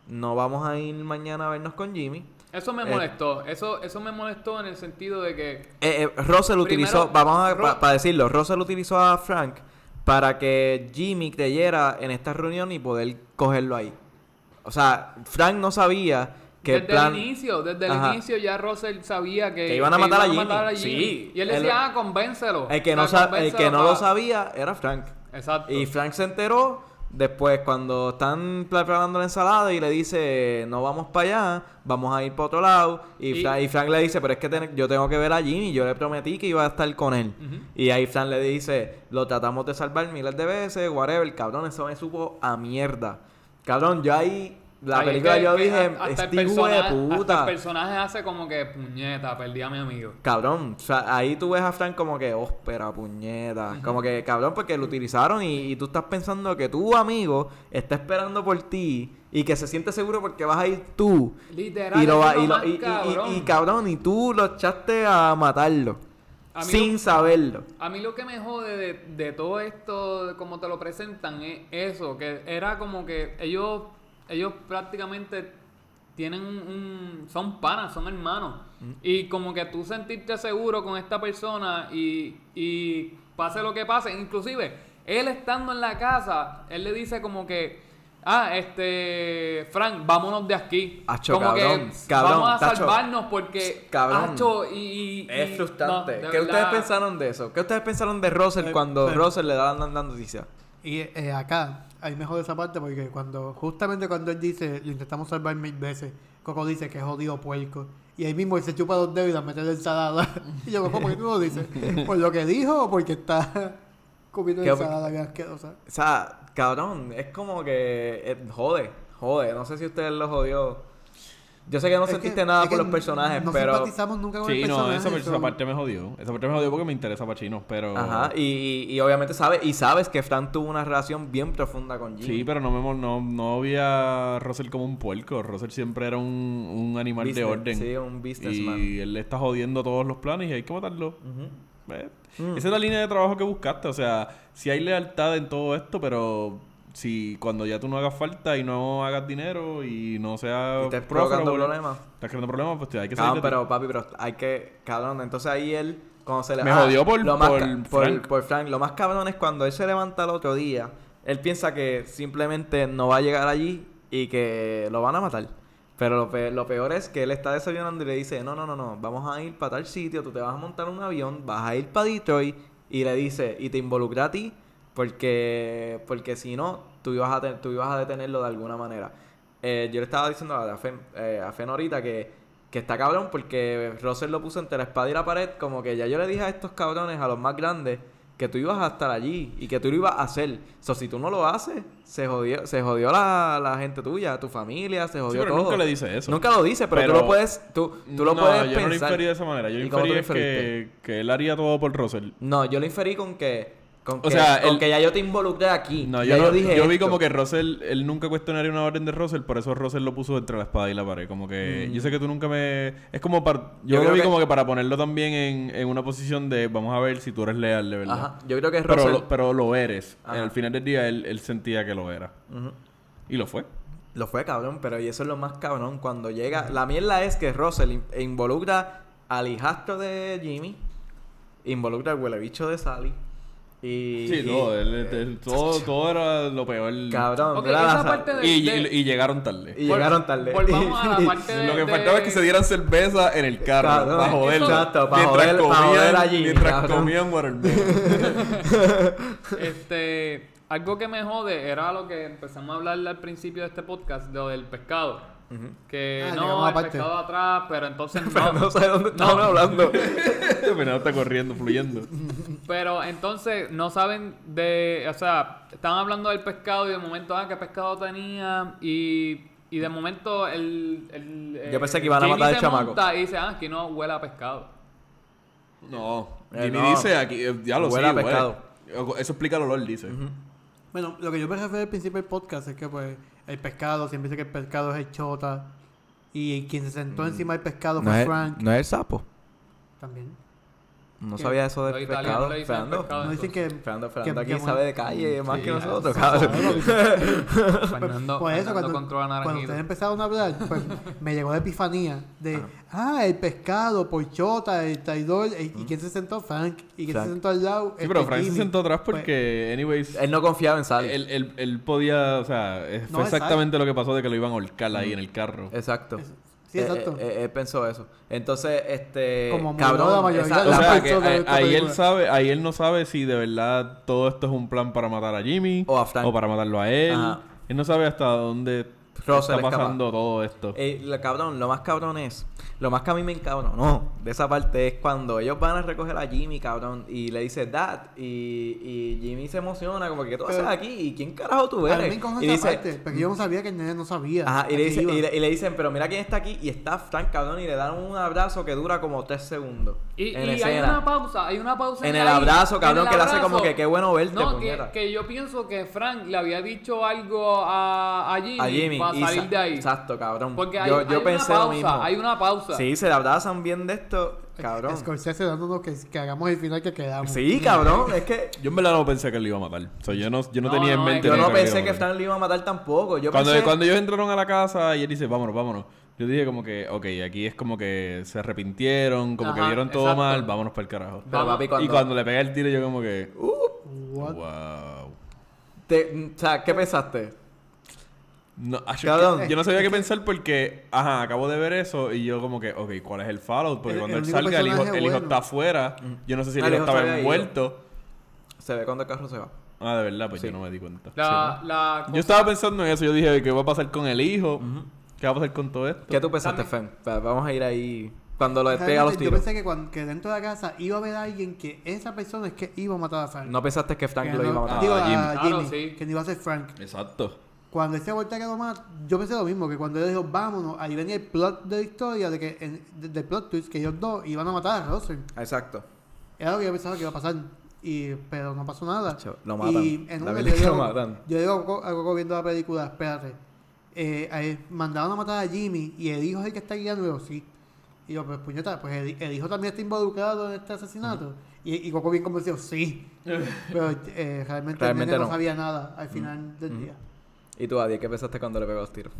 no vamos a ir mañana a vernos con Jimmy. Eso me Eh. molestó. Eso, eso me molestó en el sentido de que Eh, eh, Russell Primero, utilizó, vamos a para decirlo, Russell utilizó a Frank para que Jimmy creyera en esta reunión y poder cogerlo ahí. O sea, Frank no sabía que el desde plan... el inicio, desde el Ajá. inicio ya Russell sabía que, Que iban a matar a iban Jimmy. Sí. Y él El- decía, ah, convéncelo. El que, O no, sea, el que no lo sabía era Frank. Exacto. Y Frank se enteró después cuando están preparando la ensalada y le dice, no vamos para allá, vamos a ir para otro lado. Y, Y- Frank, y Frank le dice, pero es que ten- yo tengo que ver a Jimmy, yo le prometí que iba a estar con él. Y ahí Frank le dice, lo tratamos de salvar miles de veces, whatever, cabrón, eso me supo a mierda. Cabrón, yo ahí, la Ay, película es que- yo que dije, hasta este hijo de personaje- hasta el puta. personaje hace como que, puñeta, perdí a mi amigo. Cabrón, o sea, ahí tú ves a Frank como que, óspera, puñeta. Como que, cabrón, porque lo utilizaron y, y tú estás pensando que tu amigo está esperando por ti y que se siente seguro porque vas a ir tú. Literal, Y, lo va- y, lo- y- cabrón. y, cabrón, y tú lo echaste a matarlo. A sin lo- saberlo. A mí lo que me jode de, de todo esto, de cómo te lo presentan, es eso, que era como que ellos, ellos prácticamente tienen un, un- son panas, son hermanos. Y como que tú sentirte seguro con esta persona y, y pase lo que pase, inclusive él estando en la casa, él le dice como que, ah, este, Frank, vámonos de aquí. Acho, como cabrón, que cabrón, vamos a tacho. salvarnos porque, Cabrón. acho, y, y- Es frustrante. no, ¿Qué ustedes pensaron de eso? ¿Qué ustedes pensaron de Russell Eh, cuando eh. Russell le daban la noticia? Y eh, acá, hay mejor esa parte porque cuando, justamente cuando él dice, lo intentamos salvar mil veces, Coco dice que es jodido puerco. Y ahí mismo él se chupa dos dedos y la mete en la ensalada. [laughs] y yo, Coco, ¿por qué tú lo dices? ¿Por lo que dijo o porque está [laughs] comiendo ¿Qué- ensalada bien asquerosa? O sea, cabrón, es como que eh, jode, jode. No sé si ustedes lo jodió. Yo sé que no Es sentiste que- nada por los personajes, no pero... simpatizamos nunca con Sí, el no, esa, parte me jodió. Esa parte me jodió porque me interesa Pachino, pero... Ajá, y, y, y obviamente sabes, y sabes que Frank tuvo una relación bien profunda con Jimmy. Sí, pero no me no, no vi a Russell como un puerco. Russell siempre era un, un animal de orden. Sí, un businessman. y él le está jodiendo todos los planes y hay que matarlo. Eh, Mm. Esa es la línea de trabajo que buscaste. O sea, si hay lealtad en todo esto, pero si cuando ya tú no hagas falta y no hagas dinero y no seas Y estás provocando problemas. Estás creando problemas, pues te hay que salir pero papi, pero hay que... Cabrón, entonces ahí él... Cuando se le... Me jodió por- lo más por ca- por, Frank. por Frank. Lo más cabrón es cuando él se levanta el otro día, él piensa que simplemente no va a llegar allí y que lo van a matar. Pero lo, pe- lo peor es que él está desayunando y le dice, no, no, no, no, vamos a ir para tal sitio, tú te vas a montar un avión, vas a ir para Detroit y le dice, y te involucra a ti porque porque si no, tú ibas a, tú ibas a detenerlo de alguna manera. Eh, yo le estaba diciendo a Fen, eh, a Fen ahorita que, que está cabrón porque Russell lo puso entre la espada y la pared, como que ya yo le dije a estos cabrones, a los más grandes, que tú ibas a estar allí y que tú lo ibas a hacer. So, si tú no lo haces, se jodió, se jodió la, la gente tuya, tu familia, se jodió pero todo. nunca le dice eso. Nunca lo dice, pero, tú lo puedes, tú, tú lo no, puedes yo no lo pensar. inferí de esa manera. Yo ¿Y cómo tú inferí es que, que él haría todo por Russell. No, yo lo inferí con que, con O sea, con él- que ya yo te involucré aquí. No, ya yo, no- dije yo vi esto. como que Russell, él nunca cuestionaría una orden de Russell, por eso Russell lo puso entre la espada y la pared. Como que yo sé que tú nunca me. Es como para. Yo Yo, lo vi que- como que para ponerlo también en, en una posición de vamos a ver si tú eres leal de verdad. Ajá, yo creo que es Pero Russell. lo, pero lo eres. Ajá. Al final del día él, él sentía que lo era. Ujú. Y lo fue. Lo fue cabrón, pero y eso es lo más cabrón. Cuando llega. La mierda es que Russell in- involucra al hijastro de Jimmy, involucra al huele bicho de Sally. Y. Sí, y- todo, él- [laughs] todo, todo era lo peor. Cabrón, Ok, mira la esa parte de- Y, y- y llegaron tarde. Y Vol- llegaron tarde. Volvamos a la [laughs] parte de... Lo que de- faltaba es que se dieran cerveza en el carro. Cabrón. para joder. Exacto, para mientras joder- para comían, joder a Jimmy, Mientras cabrón. comían watermelon. [laughs] Este, algo que me jode era lo que empezamos a hablar al principio de este podcast, lo del pescado. Que Ah, no, el aparte. pescado atrás, pero entonces [laughs] Pero no. no sé de dónde estaban hablando. [laughs] Pero está corriendo, fluyendo. Pero entonces no saben de, o sea, estaban hablando del pescado y de momento, ah, qué pescado tenía y, y de momento el, el Yo pensé que iban a matar al chamaco. monta y dice, ah, aquí no huele a pescado. No. Eh, Jimmy no. dice aquí, eh, ya lo Huele sé, a pescado. Eso explica el olor, dice. Bueno, lo que yo me refiero al principio del podcast es que pues el pescado, siempre dice que el pescado es el chota. Y quien se sentó encima del pescado fue Frank. no es el sapo. También. No ¿Qué? sabía eso pescado. le dicen Fernando. pescado. No dicen que... Fernando, que- Fernando aquí sabe de calle más Sí, que nosotros, cabrón. Fernando, Por eso, Fernando cuando, controla cuando ustedes empezaron a hablar, pues [laughs] me llegó la epifanía de, ah, el pescado, por chota, el traidor, el- ¿y quién se sentó? Frank. ¿Y quién Frank. se sentó al lado? Sí, pero Este, Frank se sentó atrás Pues, porque, anyways, Él no confiaba en Sally. él, él, él podía, o sea, No, fue exacto. exactamente lo que pasó de que lo iban a ahorcar ahí en el carro. Exacto. Es- sí, Eh, exacto. eh, eh, él pensó eso. Entonces, este. Como cabrón. la mayoría esa- de O sea, que ahí- él sabe, ahí él no sabe si de verdad todo esto es un plan para matar a Jimmy O a Frank. para matarlo a él. Ajá. Él no sabe hasta dónde Russell está es pasando todo esto. Eh, lo cabrón, lo más cabrón es, lo más que a mí me encabronó de esa parte es cuando ellos van a recoger a Jimmy, cabrón, y le dice Dad, y, y Jimmy se emociona, como que ¿qué tú haces aquí? ¿Y quién carajo tú a mí eres? me y esa dice, parte, porque yo no sabía que el nene no sabía. Ajá, y le, dice, y, le, y le dicen, pero mira quién está aquí, y está Frank, cabrón, y le dan un abrazo que dura como tres segundos. Y, en y hay una pausa, hay una pausa En el ahí, abrazo, cabrón, el que le hace como que qué bueno verte, No, que, que yo pienso que Frank le había dicho algo a, a Jimmy, a Jimmy. Y salir sa- de ahí. Exacto, cabrón. Porque hay, yo hay yo pensé una lo mismo. hay una pausa. Sí, se le abrazan bien de esto, cabrón. Scorsese dándonos que, que hagamos el final que quedamos. Sí, cabrón, es que Yo en verdad no pensé que él lo iba a matar. O sea, yo no, yo no, No, tenía no, en mente yo no le pensé que. Frank le iba a matar tampoco. Yo Cuando, pensé... cuando ellos entraron a la casa y él dice, vámonos, vámonos. Yo dije como que, ok, aquí es como que se arrepintieron, como que vieron todo exacto. mal, vámonos para el carajo. Pero Vamos. papi, cuando... Y cuando le pegué el tiro yo como que, What? wow. te- o sea, ¿qué pensaste? No, acho, Cabrón. es que yo no sabía qué pensar porque, ajá, acabo de ver eso y yo como que, ok, ¿cuál es el follow? Porque El- cuando el él salga, el hijo, el hijo está afuera. Yo no sé si el Ah, el hijo estaba envuelto. Se ve cuando el carro se va. Ah, de verdad, pues Sí. yo no me di cuenta. La, la Yo estaba pensando en eso, yo dije, ¿qué va a pasar con el hijo? ¿Qué va a pasar con todo esto? ¿Qué tú pensaste, Fen? Va- Vamos a ir ahí cuando lo despega los Realmente, yo tiros. pensé que, cuando, que dentro de la casa iba a haber alguien que esa persona es que iba a matar a Frank. No pensaste que Frank Que lo no- iba a matar. Ah, a Jimmy. Jimmy, Claro, sí. que no iba a ser Frank. Exacto. Cuando ese voltea que lo mata, yo pensé lo mismo, que cuando él dijo, vámonos, ahí venía el plot de la historia, de que en, de- del plot twist, que ellos dos iban a matar a Russell. Exacto. Era lo que yo pensaba que iba a pasar, y, pero no pasó nada. Cho- lo matan. Y en La verdad yo [laughs] lo digo, matan. yo digo a Coco- a Coco viendo la película, espérate, eh, a mandaron a matar a Jimmy y el hijo es el que está guiando, y yo, sí. Y yo, pues puñeta, pues el, el hijo también está involucrado en este asesinato. Y, y Coco bien convencido, sí. [laughs] Pero eh, realmente, Realmente el nene no. no. sabía nada al final del día. ¿Y tú, Adi, qué pensaste cuando le pegó los tiros?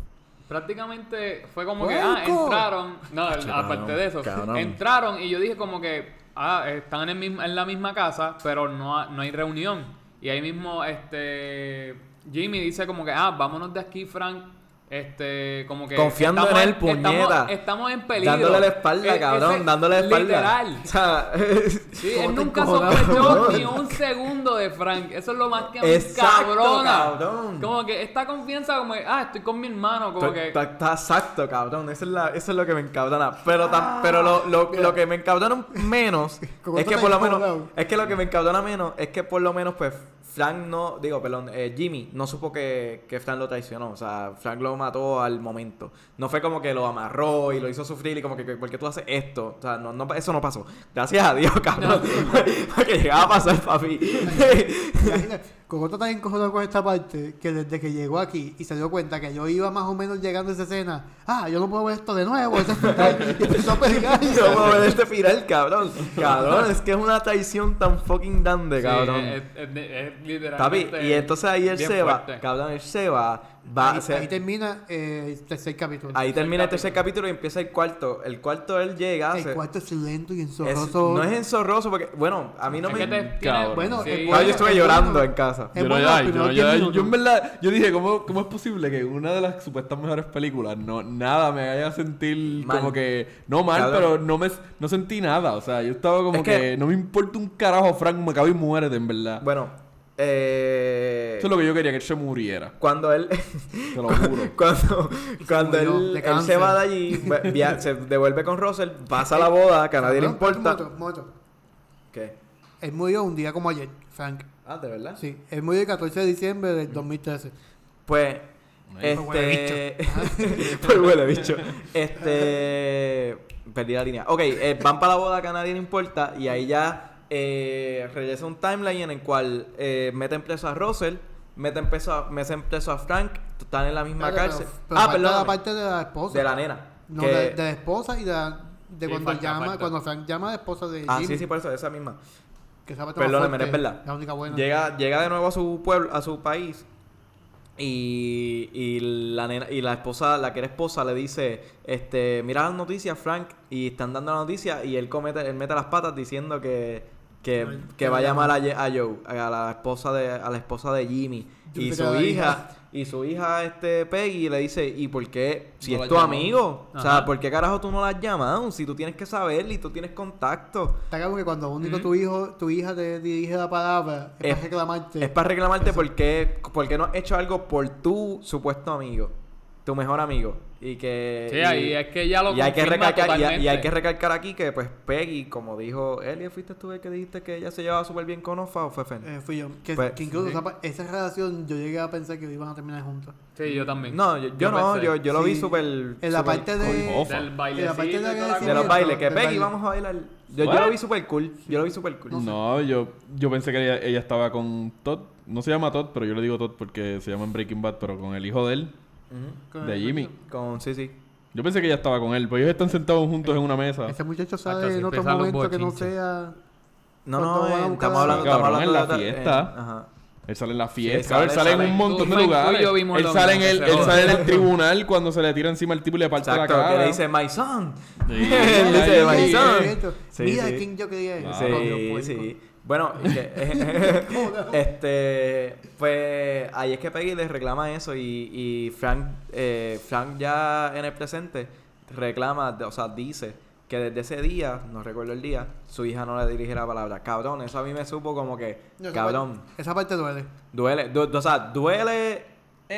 prácticamente fue como que, ah, entraron. No, aparte de eso, cabrón. entraron y yo dije como que, ah, están en, el mismo- en la misma casa, pero no, ha- no hay reunión. Y ahí mismo, este, Jimmy dice como que, ah, vámonos de aquí, Frank. Este, como que. Confiando en él, puñeta. Estamos, estamos en peligro. Dándole la espalda, cabrón. ese- dándole la espalda. Literal. O sea, [laughs] Sí, ¿Cómo él nunca sospechó ni un segundo de Frank. Eso es lo más que me Exacto, cabrona. cabrón. Como que esta confianza, como que, ah, estoy con mi hermano, como que. Está, está exacto, cabrón. Eso es, la- eso es lo que me encabrona. Pero, tam- pero lo, lo, lo que me encabrona menos [laughs] es que por lo menos. Es que lo que me encabrona menos es que por lo menos, pues, Frank no. Digo, perdón, eh, Jimmy no supo que, que Frank lo traicionó. O sea, Frank lo mató al momento. No fue como que lo amarró y lo hizo sufrir y como que, ¿por qué tú haces esto? O sea, no, no, eso no pasó. Gracias a Dios, [laughs] cabrón. Porque llegaba a pasar, papi. [laughs] Cocoto está encojonado con esta parte que desde que llegó aquí y se dio cuenta que yo iba más o menos llegando a esa escena, ah, yo no puedo ver esto de nuevo, ese final, [laughs] y empezó a pelear. Yo puedo ver este final, cabrón. Cabrón, es que es una traición tan fucking grande, Sí, cabrón. es, es- es- es Papi, literalmente. y entonces ahí él se va, cabrón, él se va, va, ahí, se- ahí termina eh, el tercer capítulo. ahí termina el tercer capítulo y empieza el cuarto. El cuarto él llega, el se- cuarto es lento y enzorroso. no es enzorroso porque, bueno, a mí no Es me... que te tiene-. Bueno, sí. Ah, bueno. yo estuve es llorando bueno. en casa. Es Yo no, yo, no, yo, 10 yo, minutos. en verdad, yo dije, ¿cómo, ¿cómo es posible que una de las supuestas mejores películas no nada me haga sentir Mal. como que no mal, Cabrón. pero no me no sentí nada, o sea, yo estaba como Es que, que- no me importa un carajo, Frank me cabe y muérete, en verdad. Bueno, eh... Eso es lo que yo quería que él se muriera, Cuando él... te lo [laughs] juro. cuando cuando murió él, de él cáncer. se va de allí, [laughs] via- se devuelve con Russell, pasa la boda, que a nadie le importa. un momento. ¿Qué? Él murió un día como ayer, Frank. Ah, ¿de verdad? Sí, él murió el 14 de diciembre del 2013. Pues, Ahí. Pues huele este... [laughs] pues huele bicho. Este... Perdí la línea. Ok, eh, van para la boda que a nadie le importa y ahí ya eh, regresa un timeline en el cual eh, meten preso a Russell, meten preso a, meten preso a Frank, están en la misma cárcel. pero- pero ah, perdón. la parte de la esposa. De la nena. No, que- de, de la esposa y de, la- de Sí, cuando falta, llama, falta. cuando Frank llama a la esposa de Ah, Jimmy. sí, sí, por eso, esa misma. Que esa Perdóname, fuerte, es verdad. La única buena. Llega, llega de nuevo a su pueblo, a su país. Y, y la nena, y la esposa, la que era esposa, le dice, este, mira las noticias, Frank, y están dando la noticia, y él comete, él mete las patas diciendo que, que, Ay, que va a la llamar a, Joe, a la esposa de, a la esposa de Jimmy. Yo Y su hija, hija. y su hija, este Peggy, le dice, ¿y por qué? Si No es tu llamó. amigo. O sea. ¿por qué carajo tú no la has llamado? Si tú tienes que saber y tú tienes contacto. Está claro que cuando único Ujú. tu hijo, tu hija te dirige la palabra, es, Es- para reclamarte. Es para reclamarte porque, porque no has hecho algo por tu supuesto amigo, tu mejor amigo. Y que. Sí, y- ahí es que ya lo y hay que recalcar, y, y hay que recalcar aquí que, pues, Peggy, como dijo Elliot, ¿fuiste tú el que dijiste que ella se llevaba súper bien con Ofa o fue Fen? Eh, fui yo. Que, Pues- que incluso Sí. esa, relación yo llegué a pensar que iban a terminar juntos. Sí, yo también. no, yo, yo no, yo, yo lo vi súper. En la parte de. Ofa. Del En bailecito la parte de De agradecimiento. los bailes, que Peggy, baile. vamos a bailar. Yo, yo lo vi súper cool. Yo lo vi súper cool. No, yo, yo pensé que ella, ella estaba con Todd. No se llama Todd, pero yo le digo Todd porque se llama en Breaking Bad, pero con el hijo de él, De Jimmy. Con, sí, sí. Yo pensé que ella estaba con él, pues ellos están sentados juntos en una mesa. Ese muchacho sabe en otro momento que no sea. No, no, eh, estamos hablando, estamos Cabrón, hablando en la fiesta. ajá. Él sale en la Sí, fiesta, sale, él sale en un montón Tú, de lugares. Él sale, en el, él sale en el tribunal cuando se le tira encima el tipo y le parte Exacto, la cara. que le dice, my son. Sí, [laughs] Él dice, my son. Mira sí. quién yo quería. Sí, sí. Bueno, que- [laughs] [laughs] este, pues ahí es que Peggy le reclama eso y, y Frank, eh, Frank ya en el presente reclama, o sea, dice que desde ese día, no recuerdo el día, su hija no le dirige la palabra. Cabrón, eso a mí me supo como que, esa cabrón, parte- Esa parte duele. duele, du- o sea, duele,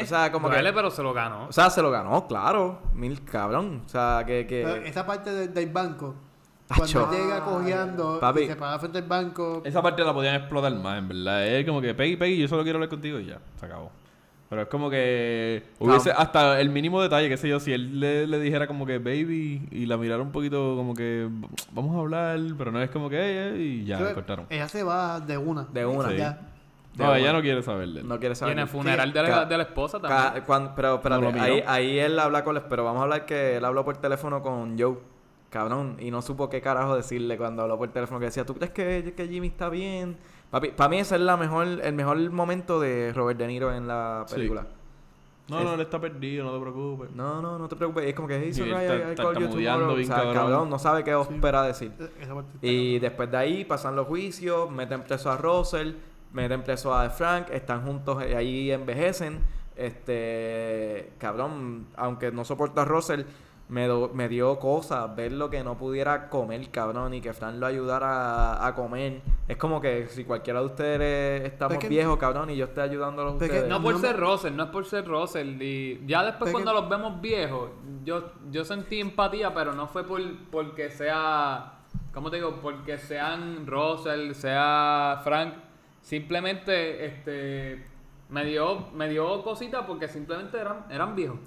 o sea, como Duele, que, pero se lo ganó. o sea, se lo ganó, claro, mil cabrón, o sea, que, Pero que, esa parte de- del banco. Cuando llega cojeando Papi. y se para frente al banco. Esa parte la podían explotar más, en verdad. Es como que, Peggy, Peggy, yo solo quiero hablar contigo y ya, se acabó. Pero es como que hubiese hasta el mínimo detalle, qué sé yo, si él le, le dijera como que baby y la mirara un poquito como que vamos a hablar, pero no es como que "Ey, ey", y ya, le cortaron. Ella se va de una. de una, Sí. Ya. de No, una. ella no quiere saberle. no quiere y saber. en el funeral de la, de la esposa también. cuan- pero espérate, No ahí, ahí él habla con... Pero vamos a hablar que él habló por teléfono con Joe. Cabrón. Y no supo qué carajo decirle cuando habló por teléfono. Que decía, ¿tú crees que, que Jimmy está bien? Papi, para mí ese es la mejor, el mejor momento de Robert De Niro en la Sí. película. No, no, él está perdido, no te preocupes. No, no, no te preocupes. Es como que, hey, Sí, tomorrow. bien O sea, cabrón. cabrón, no sabe qué espera decir. Parte está Y después de ahí pasan los juicios, meten preso a Russell, meten preso a Frank, están juntos y ahí envejecen. Este, cabrón, aunque no soporto a Russell, me, do- me dio cosas ver lo que no pudiera comer, cabrón, y que Fran lo ayudara a, a comer. Es como que si cualquiera de ustedes estamos viejos, cabrón, y yo estoy ayudándolos a ustedes. No por No me- ser Russell, no es por ser Russell. Y ya después cuando los vemos viejos, yo, yo sentí empatía, pero no fue por porque sea, ¿cómo te digo? Porque sean Russell, sea Frank. Simplemente, este, me dio, me dio cosita porque simplemente eran, eran viejos.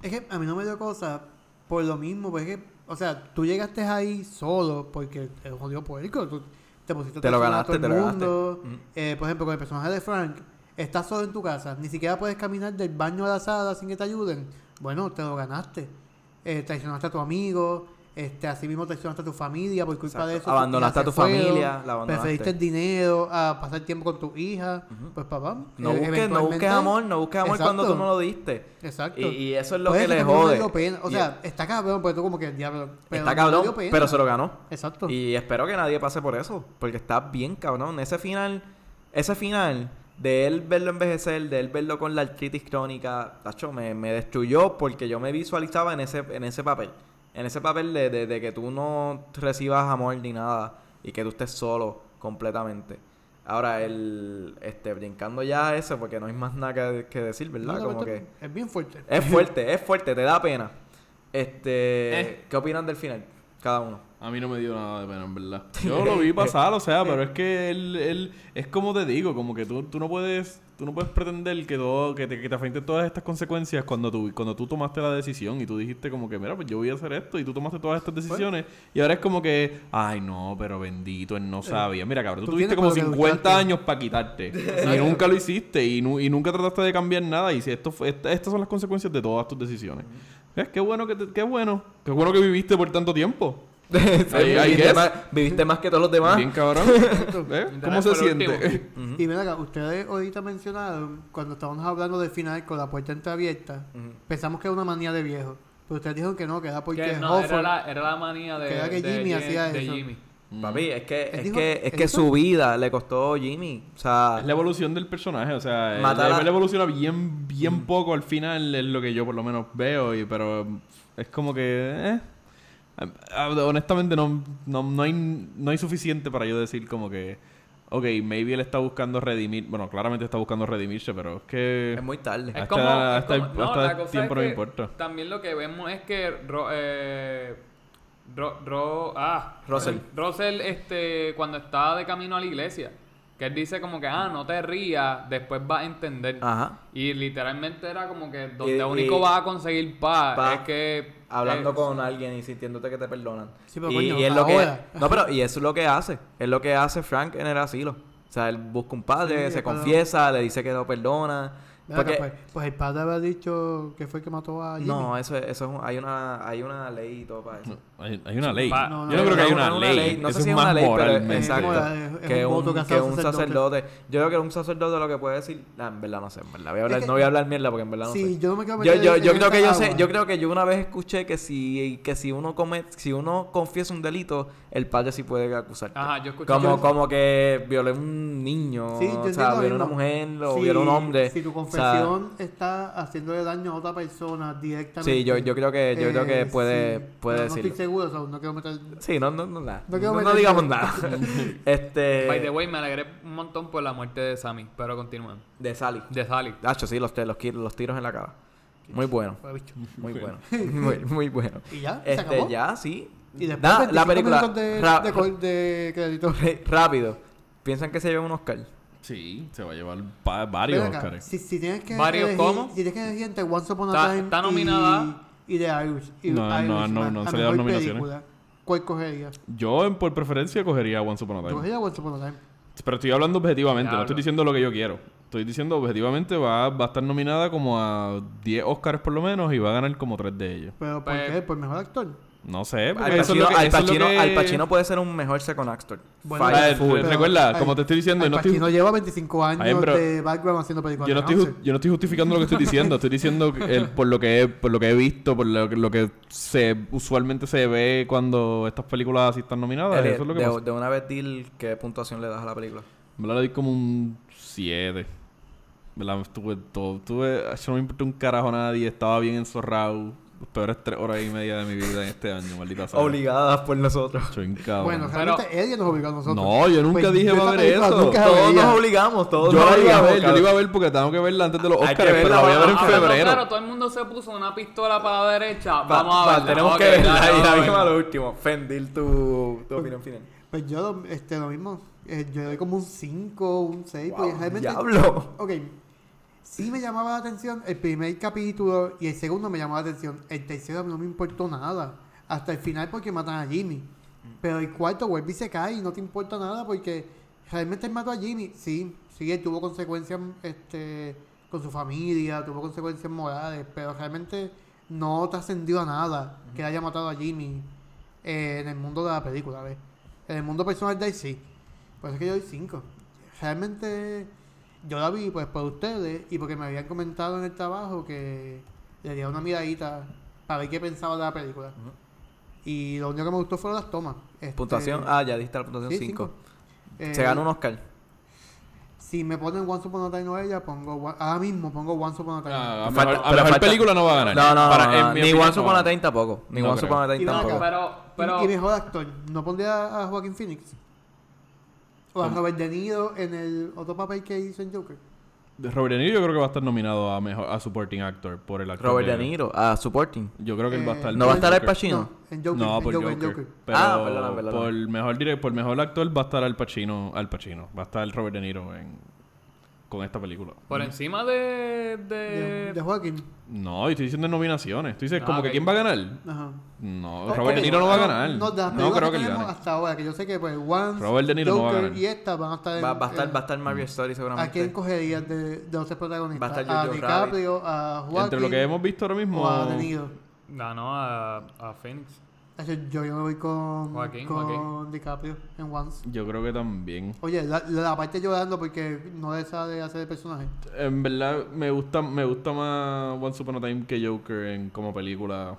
Es que a mí no me dio cosa por lo mismo, porque, o sea, tú llegaste ahí solo porque te jodió puerco, tú te pusiste Te lo a ganaste, todo te el lo ganaste. mundo. Ujú. Eh, por ejemplo, con el personaje de Frank, estás solo en tu casa, ni siquiera puedes caminar del baño a la sala sin que te ayuden. Bueno, te lo ganaste. Eh, traicionaste a tu amigo, este, así mismo traicionaste a tu familia por culpa Exacto. de eso. Abandonaste a tu familia, la abandonaste. Preferiste el dinero a pasar tiempo con tu hija. Pues papá, No eh, busques, no busques amor, no busques amor cuando tú no lo diste. Exacto. Y, y eso es lo que le no jode. O Y- sea, está cabrón, porque tú como que diablo. pero está cabrón, pero se lo ganó. Exacto. Y espero que nadie pase por eso, porque está bien cabrón. Ese final, ese final de él verlo envejecer, de él verlo con la artritis crónica, tacho, me, me destruyó porque yo me visualizaba en ese, en ese papel. En ese papel de, de- de que tú no recibas amor ni nada y que tú estés solo completamente. Ahora, el, este, brincando ya a eso, porque no hay más nada que, que decir, ¿verdad? No, no, Como que Es bien fuerte. es fuerte, es fuerte, te da pena. Este, Eh. ¿qué opinan del final? Cada uno. A mí no me dio nada de pena, en verdad. [laughs] Yo lo vi pasar, o sea, pero es que él, él es como te digo, como que tú, tú no puedes tú no puedes pretender que todo que te, que te afrenten todas estas consecuencias cuando tú cuando tú tomaste la decisión y tú dijiste como que mira, pues yo voy a hacer esto y tú tomaste todas estas decisiones y ahora es como que ay, no, pero bendito, él no sabía. Mira, cabrón, tú, Tú tuviste como por lo que 50 luchaste. años para quitarte [laughs] y nunca lo hiciste y, nu- y nunca trataste de cambiar nada y si esto fue, esta- estas son las consecuencias de todas tus decisiones. ¿Ves? Qué bueno que te- qué bueno, qué bueno que viviste por tanto tiempo. [laughs] I viviste, más, viviste más que todos los demás. Bien cabrón. [laughs] ¿Ves? ¿Cómo se siente? [laughs] Y ven acá, ustedes ahorita mencionaron, cuando estábamos hablando del final con la puerta entreabierta, Ujú. pensamos que era una manía de viejo. Pero ustedes dijeron que no, que era porque Que no, era la, era la manía de, que era que de Jimmy Jim- hacía de eso. Jimmy. Papi, es que, es dijo- que, es que su vida le costó Jimmy. O sea, Es la evolución del personaje, o sea, él, él evoluciona bien, bien poco al final, es lo que yo por lo menos veo, y, pero es como que, eh, honestamente no, no, no, hay, no hay suficiente para yo decir como que, ok, maybe él está buscando redimir, bueno, claramente está buscando redimirse, pero es que... es muy tarde. Hasta- Es como, es hasta- como- no, hasta la cosa tiempo es no que importa. También lo que vemos es que Ro, eh, Ro- Ro- ah, Russell. Russell, este, cuando está de camino a la iglesia, que él dice como que, ah, no te rías, después vas a entender. Ajá. Y literalmente era como que donde Y- único y- vas a conseguir paz, paz, es que... Hablando eh, con alguien y sintiéndote que te perdonan. Sí, pero y, coño, y es lo que no pero y eso es lo que hace es lo que hace Frank en el asilo o sea él busca un padre Sí, se confiesa le dice que lo perdona porque pues, pues el padre había dicho que fue el que mató a Jimmy. no eso es, eso es un- hay una hay una ley y todo para eso Hay, hay una ley. pa- No, yo no creo que hay una, Una ley. No Eso sé si es una ley, pero moralmente. exacto. Es es que un que que un sacerdote. sacerdote. Yo creo que un sacerdote lo que puede decir. nah, en verdad no sé, en verdad. Voy a hablar, Es que- no voy a hablar mierda porque en verdad no Sí, sé. yo no me quiero Yo, yo, yo creo que yo sé, yo creo que yo una vez escuché que si, que si uno come, si uno confiesa un delito, el padre sí puede acusarte. Ajá, yo escuché Como, que- como que violé un niño, Sí, o sea, violé una mismo. mujer, o Si- violé un hombre. Si tu o sea, confesión está haciéndole daño a otra persona directamente. Sí, yo- yo creo que- yo creo que puede- puede pero No decirlo. estoy seguro, o sea, no quiero meter. Sí, no, no, no, nada. No No, no digamos nada. [laughs] [laughs] este. By the way, me alegré un montón por la muerte de Sammy, pero continúan. De Sally. De Sally. Hacho, sí, los, los, los tiros en la cara. Muy bueno. Muy bueno. [laughs] Muy, muy bueno. Y ya, se acabó. Este, ya, sí. Y después Da- 25 la película. de, de, crédito. [laughs] rápido. ¿Piensan que se lleva un Oscar? Sí, se va a llevar pa- varios acá, Oscars. Si, si tienes que ¿Varios elegir, cómo? Si tienes que elegir entre Once Upon a Está- Time está y- nominada. y, The Irish. Y No, no, Irishman no, no salido las mejor nominaciones. película, ¿Cuál cogerías? Yo, por preferencia, cogería Once Upon a Yo Time. cogería Once Upon a Time. Pero estoy hablando objetivamente, no estoy diciendo lo que yo quiero. Estoy diciendo objetivamente va, va a estar nominada como a 10 Oscars por lo menos y va a ganar como 3 de ellos. ¿Pero por Pues- qué? ¿Por mejor actor? No sé, Al porque eso es Pacino, lo que... Al eso es lo Pacino- que- Al Pacino puede ser un mejor second actor. Bueno, A ver. Pero- recuerda, como te estoy diciendo, Al no estoy, Pacino lleva 25 años Ay, pero- de background haciendo películas yo no, estoy, yo no estoy justificando lo que estoy diciendo. Estoy diciendo que el- por, lo que he, por lo que he visto, por lo, que- lo que se usualmente se ve cuando estas películas así están nominadas. Elliot, eso es lo que de, pasa. de una vez, Dil, ¿qué puntuación le das a la película? Me la doy como un 7. ¿verdad? Estuve todo. Tuve, yo no me importó un carajo a nadie. Estaba bien enzorrado. Las peores tres horas y media de mi vida en este año, maldita sea. Obligadas por nosotros. Bueno, Pero- realmente Eddie nos obligó a nosotros. No, yo nunca Pues, dije yo va a ver eso. Todos nos obligamos, todos yo nos la iba a obligamos. ver, yo la iba a ver porque tengo que verla antes de los Oscars, pero la voy a ver en pero febrero. Claro, todo el mundo se puso una pistola para la derecha. Va- Vamos a va, ver. tenemos que verla y la lo último. Fendil, tu, tu opinión final. Pues yo lo, este, lo mismo. Eh, yo le doy como un 5, un 6. Wow, porque realmente. diablo. Ok. Sí me llamaba la atención el primer capítulo y el segundo me llamó la atención. El tercero no me importó nada. Hasta el final porque matan a Jimmy. Pero el cuarto vuelve y se cae y no te importa nada porque realmente él mató a Jimmy. Sí, sí, él tuvo consecuencias este, con su familia, tuvo consecuencias morales, pero realmente no trascendió a nada que haya matado a Jimmy eh, en el mundo de la película, ¿ves? En el mundo personal de él sí. Por eso es que yo doy 5. Realmente yo la vi pues por ustedes y porque me habían comentado en el trabajo que le diera una miradita para ver qué pensaba de la película. Y lo único que me gustó fueron las tomas. Este, Puntuación. Ah, ya diste la puntuación sí, 5. Eh, Se ganó un Oscar. Si me ponen Once Upon a Time o ella, pongo ahora mismo pongo Once Upon a Time. Ah, a Falta- mejor, a pero mejor falta- película no va a ganar. No, no, Para- no, no, Ni Once Upon a Time tampoco. Ni No Once. Upon a Time Y tampoco. Pero, Y- pero. y, mejor actor, ¿no pondría a Joaquin Phoenix? O a Robert De Niro en el otro papel que hizo en Joker. Robert De Niro yo creo que va a estar nominado a mejor a supporting actor por el actor Robert de- De Niro, ah, supporting. Yo creo que él va a estar. Eh, ¿No va a estar Al. Pacino? No, en Joker. No, en por Joker, en Joker. Joker. Pero Ah, perdona, perdona. por mejor direct, por mejor actor va a estar Al Pacino, Al Pacino. Va a estar Robert De Niro en, con esta película. Por encima de. De, de. de Joaquin. No, yo estoy diciendo en nominaciones. Tú dices Ah, como ok. que quién va a ganar. Ajá. No, Robert De Niro no va a ganar. No, No, películas creo que tenemos gane. hasta ahora, que yo sé que pues Once, Robert De Niro no va a Joker ganar. y esta van a estar en... Va, va a estar, en- va a estar Marriage Story ¿A seguramente. quién cogerías de, de los tres protagonistas? Va a estar ¿A DiCaprio, a Joaquin Entre lo que hemos visto ahora mismo. o a De Niro? Ganó a, a Phoenix. Yo, yo me voy con, Joaquín, con Joaquín. DiCaprio en Once. Yo creo que también. Oye, la, la parte llorando porque no le sabe hacer el personaje. En verdad me gusta, me gusta más Once Upon a Time que Joker en como película.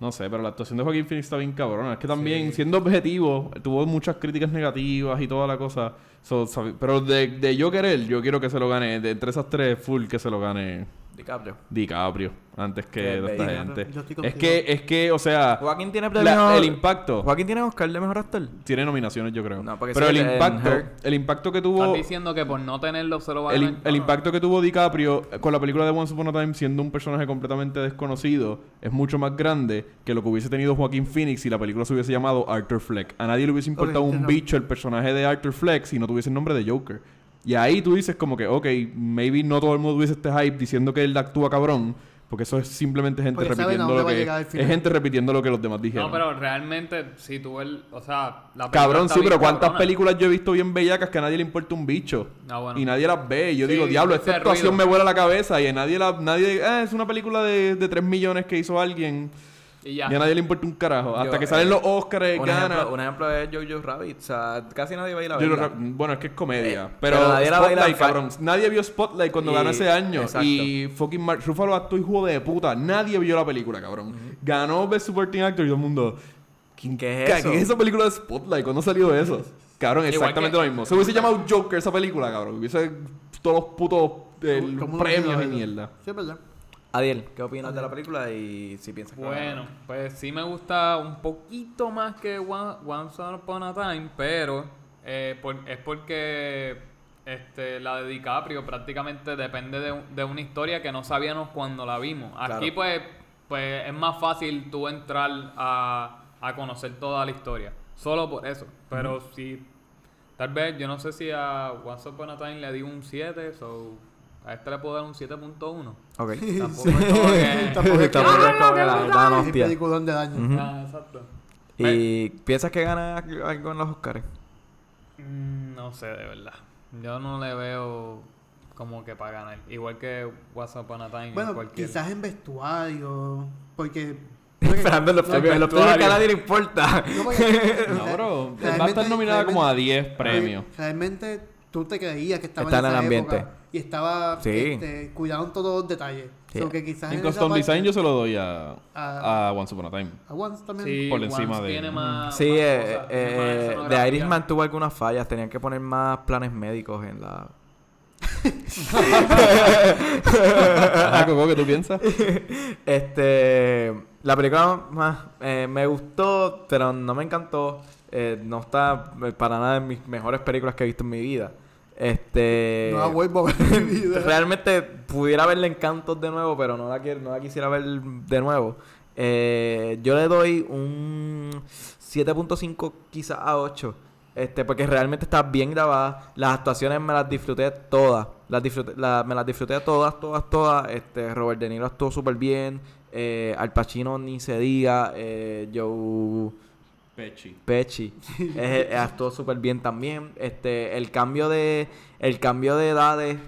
No sé, pero la actuación de Joaquín Phoenix está bien cabrona. Es que también, Sí. siendo objetivo, tuvo muchas críticas negativas y toda la cosa. So, pero de, de Joker él, yo quiero que se lo gane. De entre esas tres, full que se lo gane DiCaprio. DiCaprio antes que esta gente. Yo estoy Es contigo. que, es que, o sea, Joaquín tiene la- premio. el impacto Joaquín tiene Oscar de mejor actor. tiene nominaciones, yo creo. No, porque pero sí, el en impacto, Her- el impacto que tuvo. Estás diciendo que por no tenerlo se lo va a El, ganar. el impacto que tuvo DiCaprio eh, con la película de Once Upon a Time siendo un personaje completamente desconocido es mucho más grande que lo que hubiese tenido Joaquín Phoenix si la película se hubiese llamado Arthur Fleck. A nadie le hubiese importado Ok, un entiendo. bicho el personaje de Arthur Fleck si no tuviese el nombre de Joker. Y ahí tú dices como que, ok, maybe no todo el mundo tuviese este hype diciendo que él actúa cabrón, porque eso es simplemente gente Porque repitiendo lo que... Es gente repitiendo lo que los demás dijeron. No, pero realmente, si tú el. O sea, la Cabrón, sí, pero ¿cuántas cabrona. películas yo he visto bien bellacas que a nadie le importa un bicho? Ah, bueno. Y nadie las ve. Y yo Sí, digo, diablo, esta actuación ruido. me vuela la cabeza. Y a nadie la... Nadie... "Ah, es una película de, de 3 millones que hizo alguien. Y ya. Y a nadie le importa un carajo. Hasta Yo, que salen eh, los Oscars, Un gana. ejemplo, un ejemplo es Jojo Rabbit. O sea, casi nadie va a ir a Yo lo verla. ra- bueno, es que es comedia. Eh, pero pero nadie la baila Spotlight, en fa- cabrón. Nadie vio Spotlight cuando Y- ganó ese año. exacto. Y fucking Mark Ruffalo actuó hijo de puta. Nadie vio la película, cabrón. Ganó Best Supporting Actor y todo el mundo... ¿Quién, ¿Qué es eso? ¿Qué es esa película de Spotlight? ¿Cuándo salió eso? Cabrón, exactamente que- lo mismo. Se hubiese llamado Joker esa película, cabrón. Hubiese todos los putos eh, ¿Cómo- cómo no premios y mierda. Sí, es verdad. Adiel, ¿qué opinas de la película y si piensas que? Bueno, pues sí me gusta un poquito más que One- Once Upon a Time, pero eh, por- es porque este, la de DiCaprio prácticamente depende de, de una historia que no sabíamos cuando la vimos. Aquí Claro. pues, pues es más fácil tú entrar a, a conocer toda la historia, solo por eso. Pero si, tal vez, yo no sé si a Once Upon a Time le di un 7, so a este le puedo dar un 7.1. Ok. [laughs] [laughs] Tampoco es como que- Tampoco es como que la Es hostia. peliculón del año. Ujú. Ah, exacto. ¿Y piensas que gana algo en los Oscars? Mm, No sé, de verdad. Yo no le veo como que para ganar. Igual que What's Upon a Time. en Bueno, cualquier... quizás en vestuario, porque... [laughs] Esperando los premios. Los premios que a nadie le importa. No, porque- No, bro. Va a Realmente- estar nominada como a 10 realmente- premios. Realmente tú te creías que estaba Está en esa el ambiente. Y estaba Sí. este, cuidando todos los detalles. Sí. So que quizás En esa Custom parte- Design yo se lo doy a, a, a Once Upon a Time. a Once también. Sí, por Once encima de- tiene más, Sí, más eh, cosas, tiene más eh, escenografía. The Irishman tuvo algunas fallas. Tenían que poner más planes médicos en la... Ajá, [laughs] Coco, ¿qué tú piensas? [laughs] Este, la película más, eh, me gustó, pero no me encantó. Eh, no está eh, para nada en mis mejores películas que he visto en mi vida. Este, No la vuelvo a ver mi [laughs] vida. realmente pudiera verle encantos de nuevo, pero no la, quiero, no la quisiera ver de nuevo. Eh, yo le doy un 7.5 quizás a 8. Este, porque realmente está bien grabada. Las actuaciones me las disfruté todas. Las disfruté, la- me las disfruté todas, todas, todas. Este, Robert De Niro actuó súper bien. Eh, Al Pacino ni se diga. Eh, Joe Pechi. Pechi [laughs] eh, eh, actuó súper bien también. Este, el cambio de el cambio de edades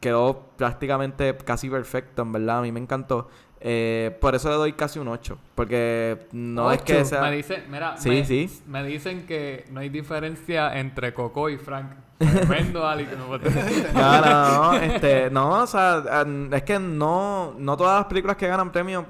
quedó prácticamente casi perfecto, en verdad. A mí me encantó. Eh, por eso le doy casi un 8. Porque no es que sea. Me dicen, mira, Sí, me, sí. me dicen que no hay diferencia entre Coco y Frank. Tremendo, Ali, que no [laughs] No, no, no, este, no, o sea, es que no, no todas las películas que ganan premios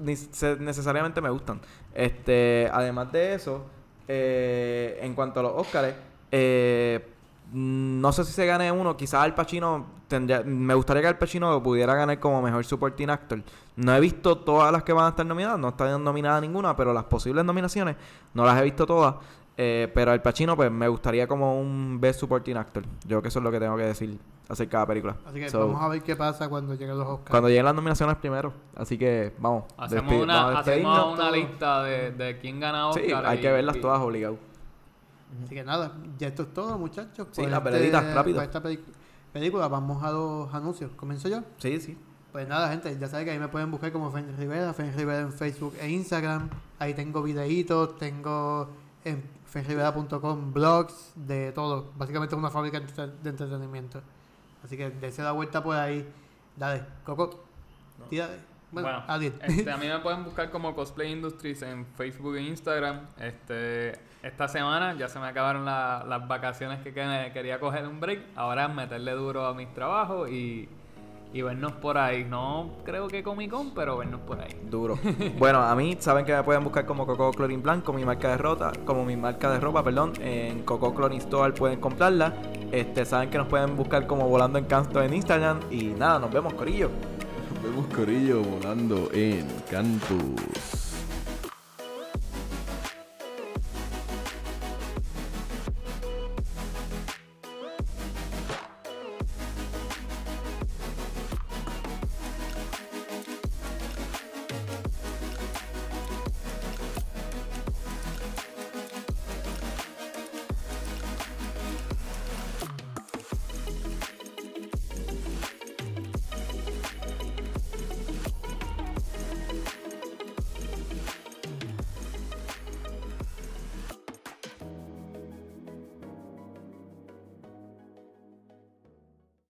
necesariamente me gustan. Este, además de eso, eh, en cuanto a los Oscars, eh, no sé si se gane uno, quizás Al Pacino tendría, me gustaría que Al Pacino pudiera ganar como mejor supporting actor. No he visto todas las que van a estar nominadas, no está nominada ninguna, pero las posibles nominaciones no las he visto todas. Eh, pero Al Pacino, pues me gustaría como un Best Supporting Actor. Yo creo que eso es lo que tengo que decir acerca de la película. Así que So, vamos a ver qué pasa cuando lleguen los Oscars. Cuando lleguen las nominaciones primero. Así que vamos. Hacemos una, vamos hacemos una lista de, de quién gana Oscar. Sí, hay y- que verlas y- todas obligado. Así que nada, ya esto es todo, muchachos. Sí, Por las este- rápido. por esta película, vamos a los anuncios. ¿Comienzo yo? Sí, sí. Pues nada, gente, ya saben que ahí me pueden buscar como Fen Rivera, Fen Rivera en Facebook e Instagram. Ahí tengo videitos, tengo en fenrivera.com blogs, de todo. Básicamente es una fábrica de entre- de entretenimiento. Así que dése la vuelta por ahí. Dale, Coco, tírale. Bueno, Bueno, este, a mí me [laughs] pueden buscar como Cosplay Industries en Facebook e Instagram. Este, esta semana ya se me acabaron la- las vacaciones que que- quería coger un break. Ahora es meterle duro a mis trabajos y, y vernos por ahí. No creo que Comic Con, pero vernos por ahí. Duro. [laughs] bueno, a mí saben que me pueden buscar como Coco Clorin Blanco, mi marca de ropa, como mi marca de ropa, perdón, en Coco Clorin Store pueden comprarla. Este, saben que nos pueden buscar como Volando en Canto en Instagram y nada, nos vemos, corillo. Vemos Corillo volando en Cantus.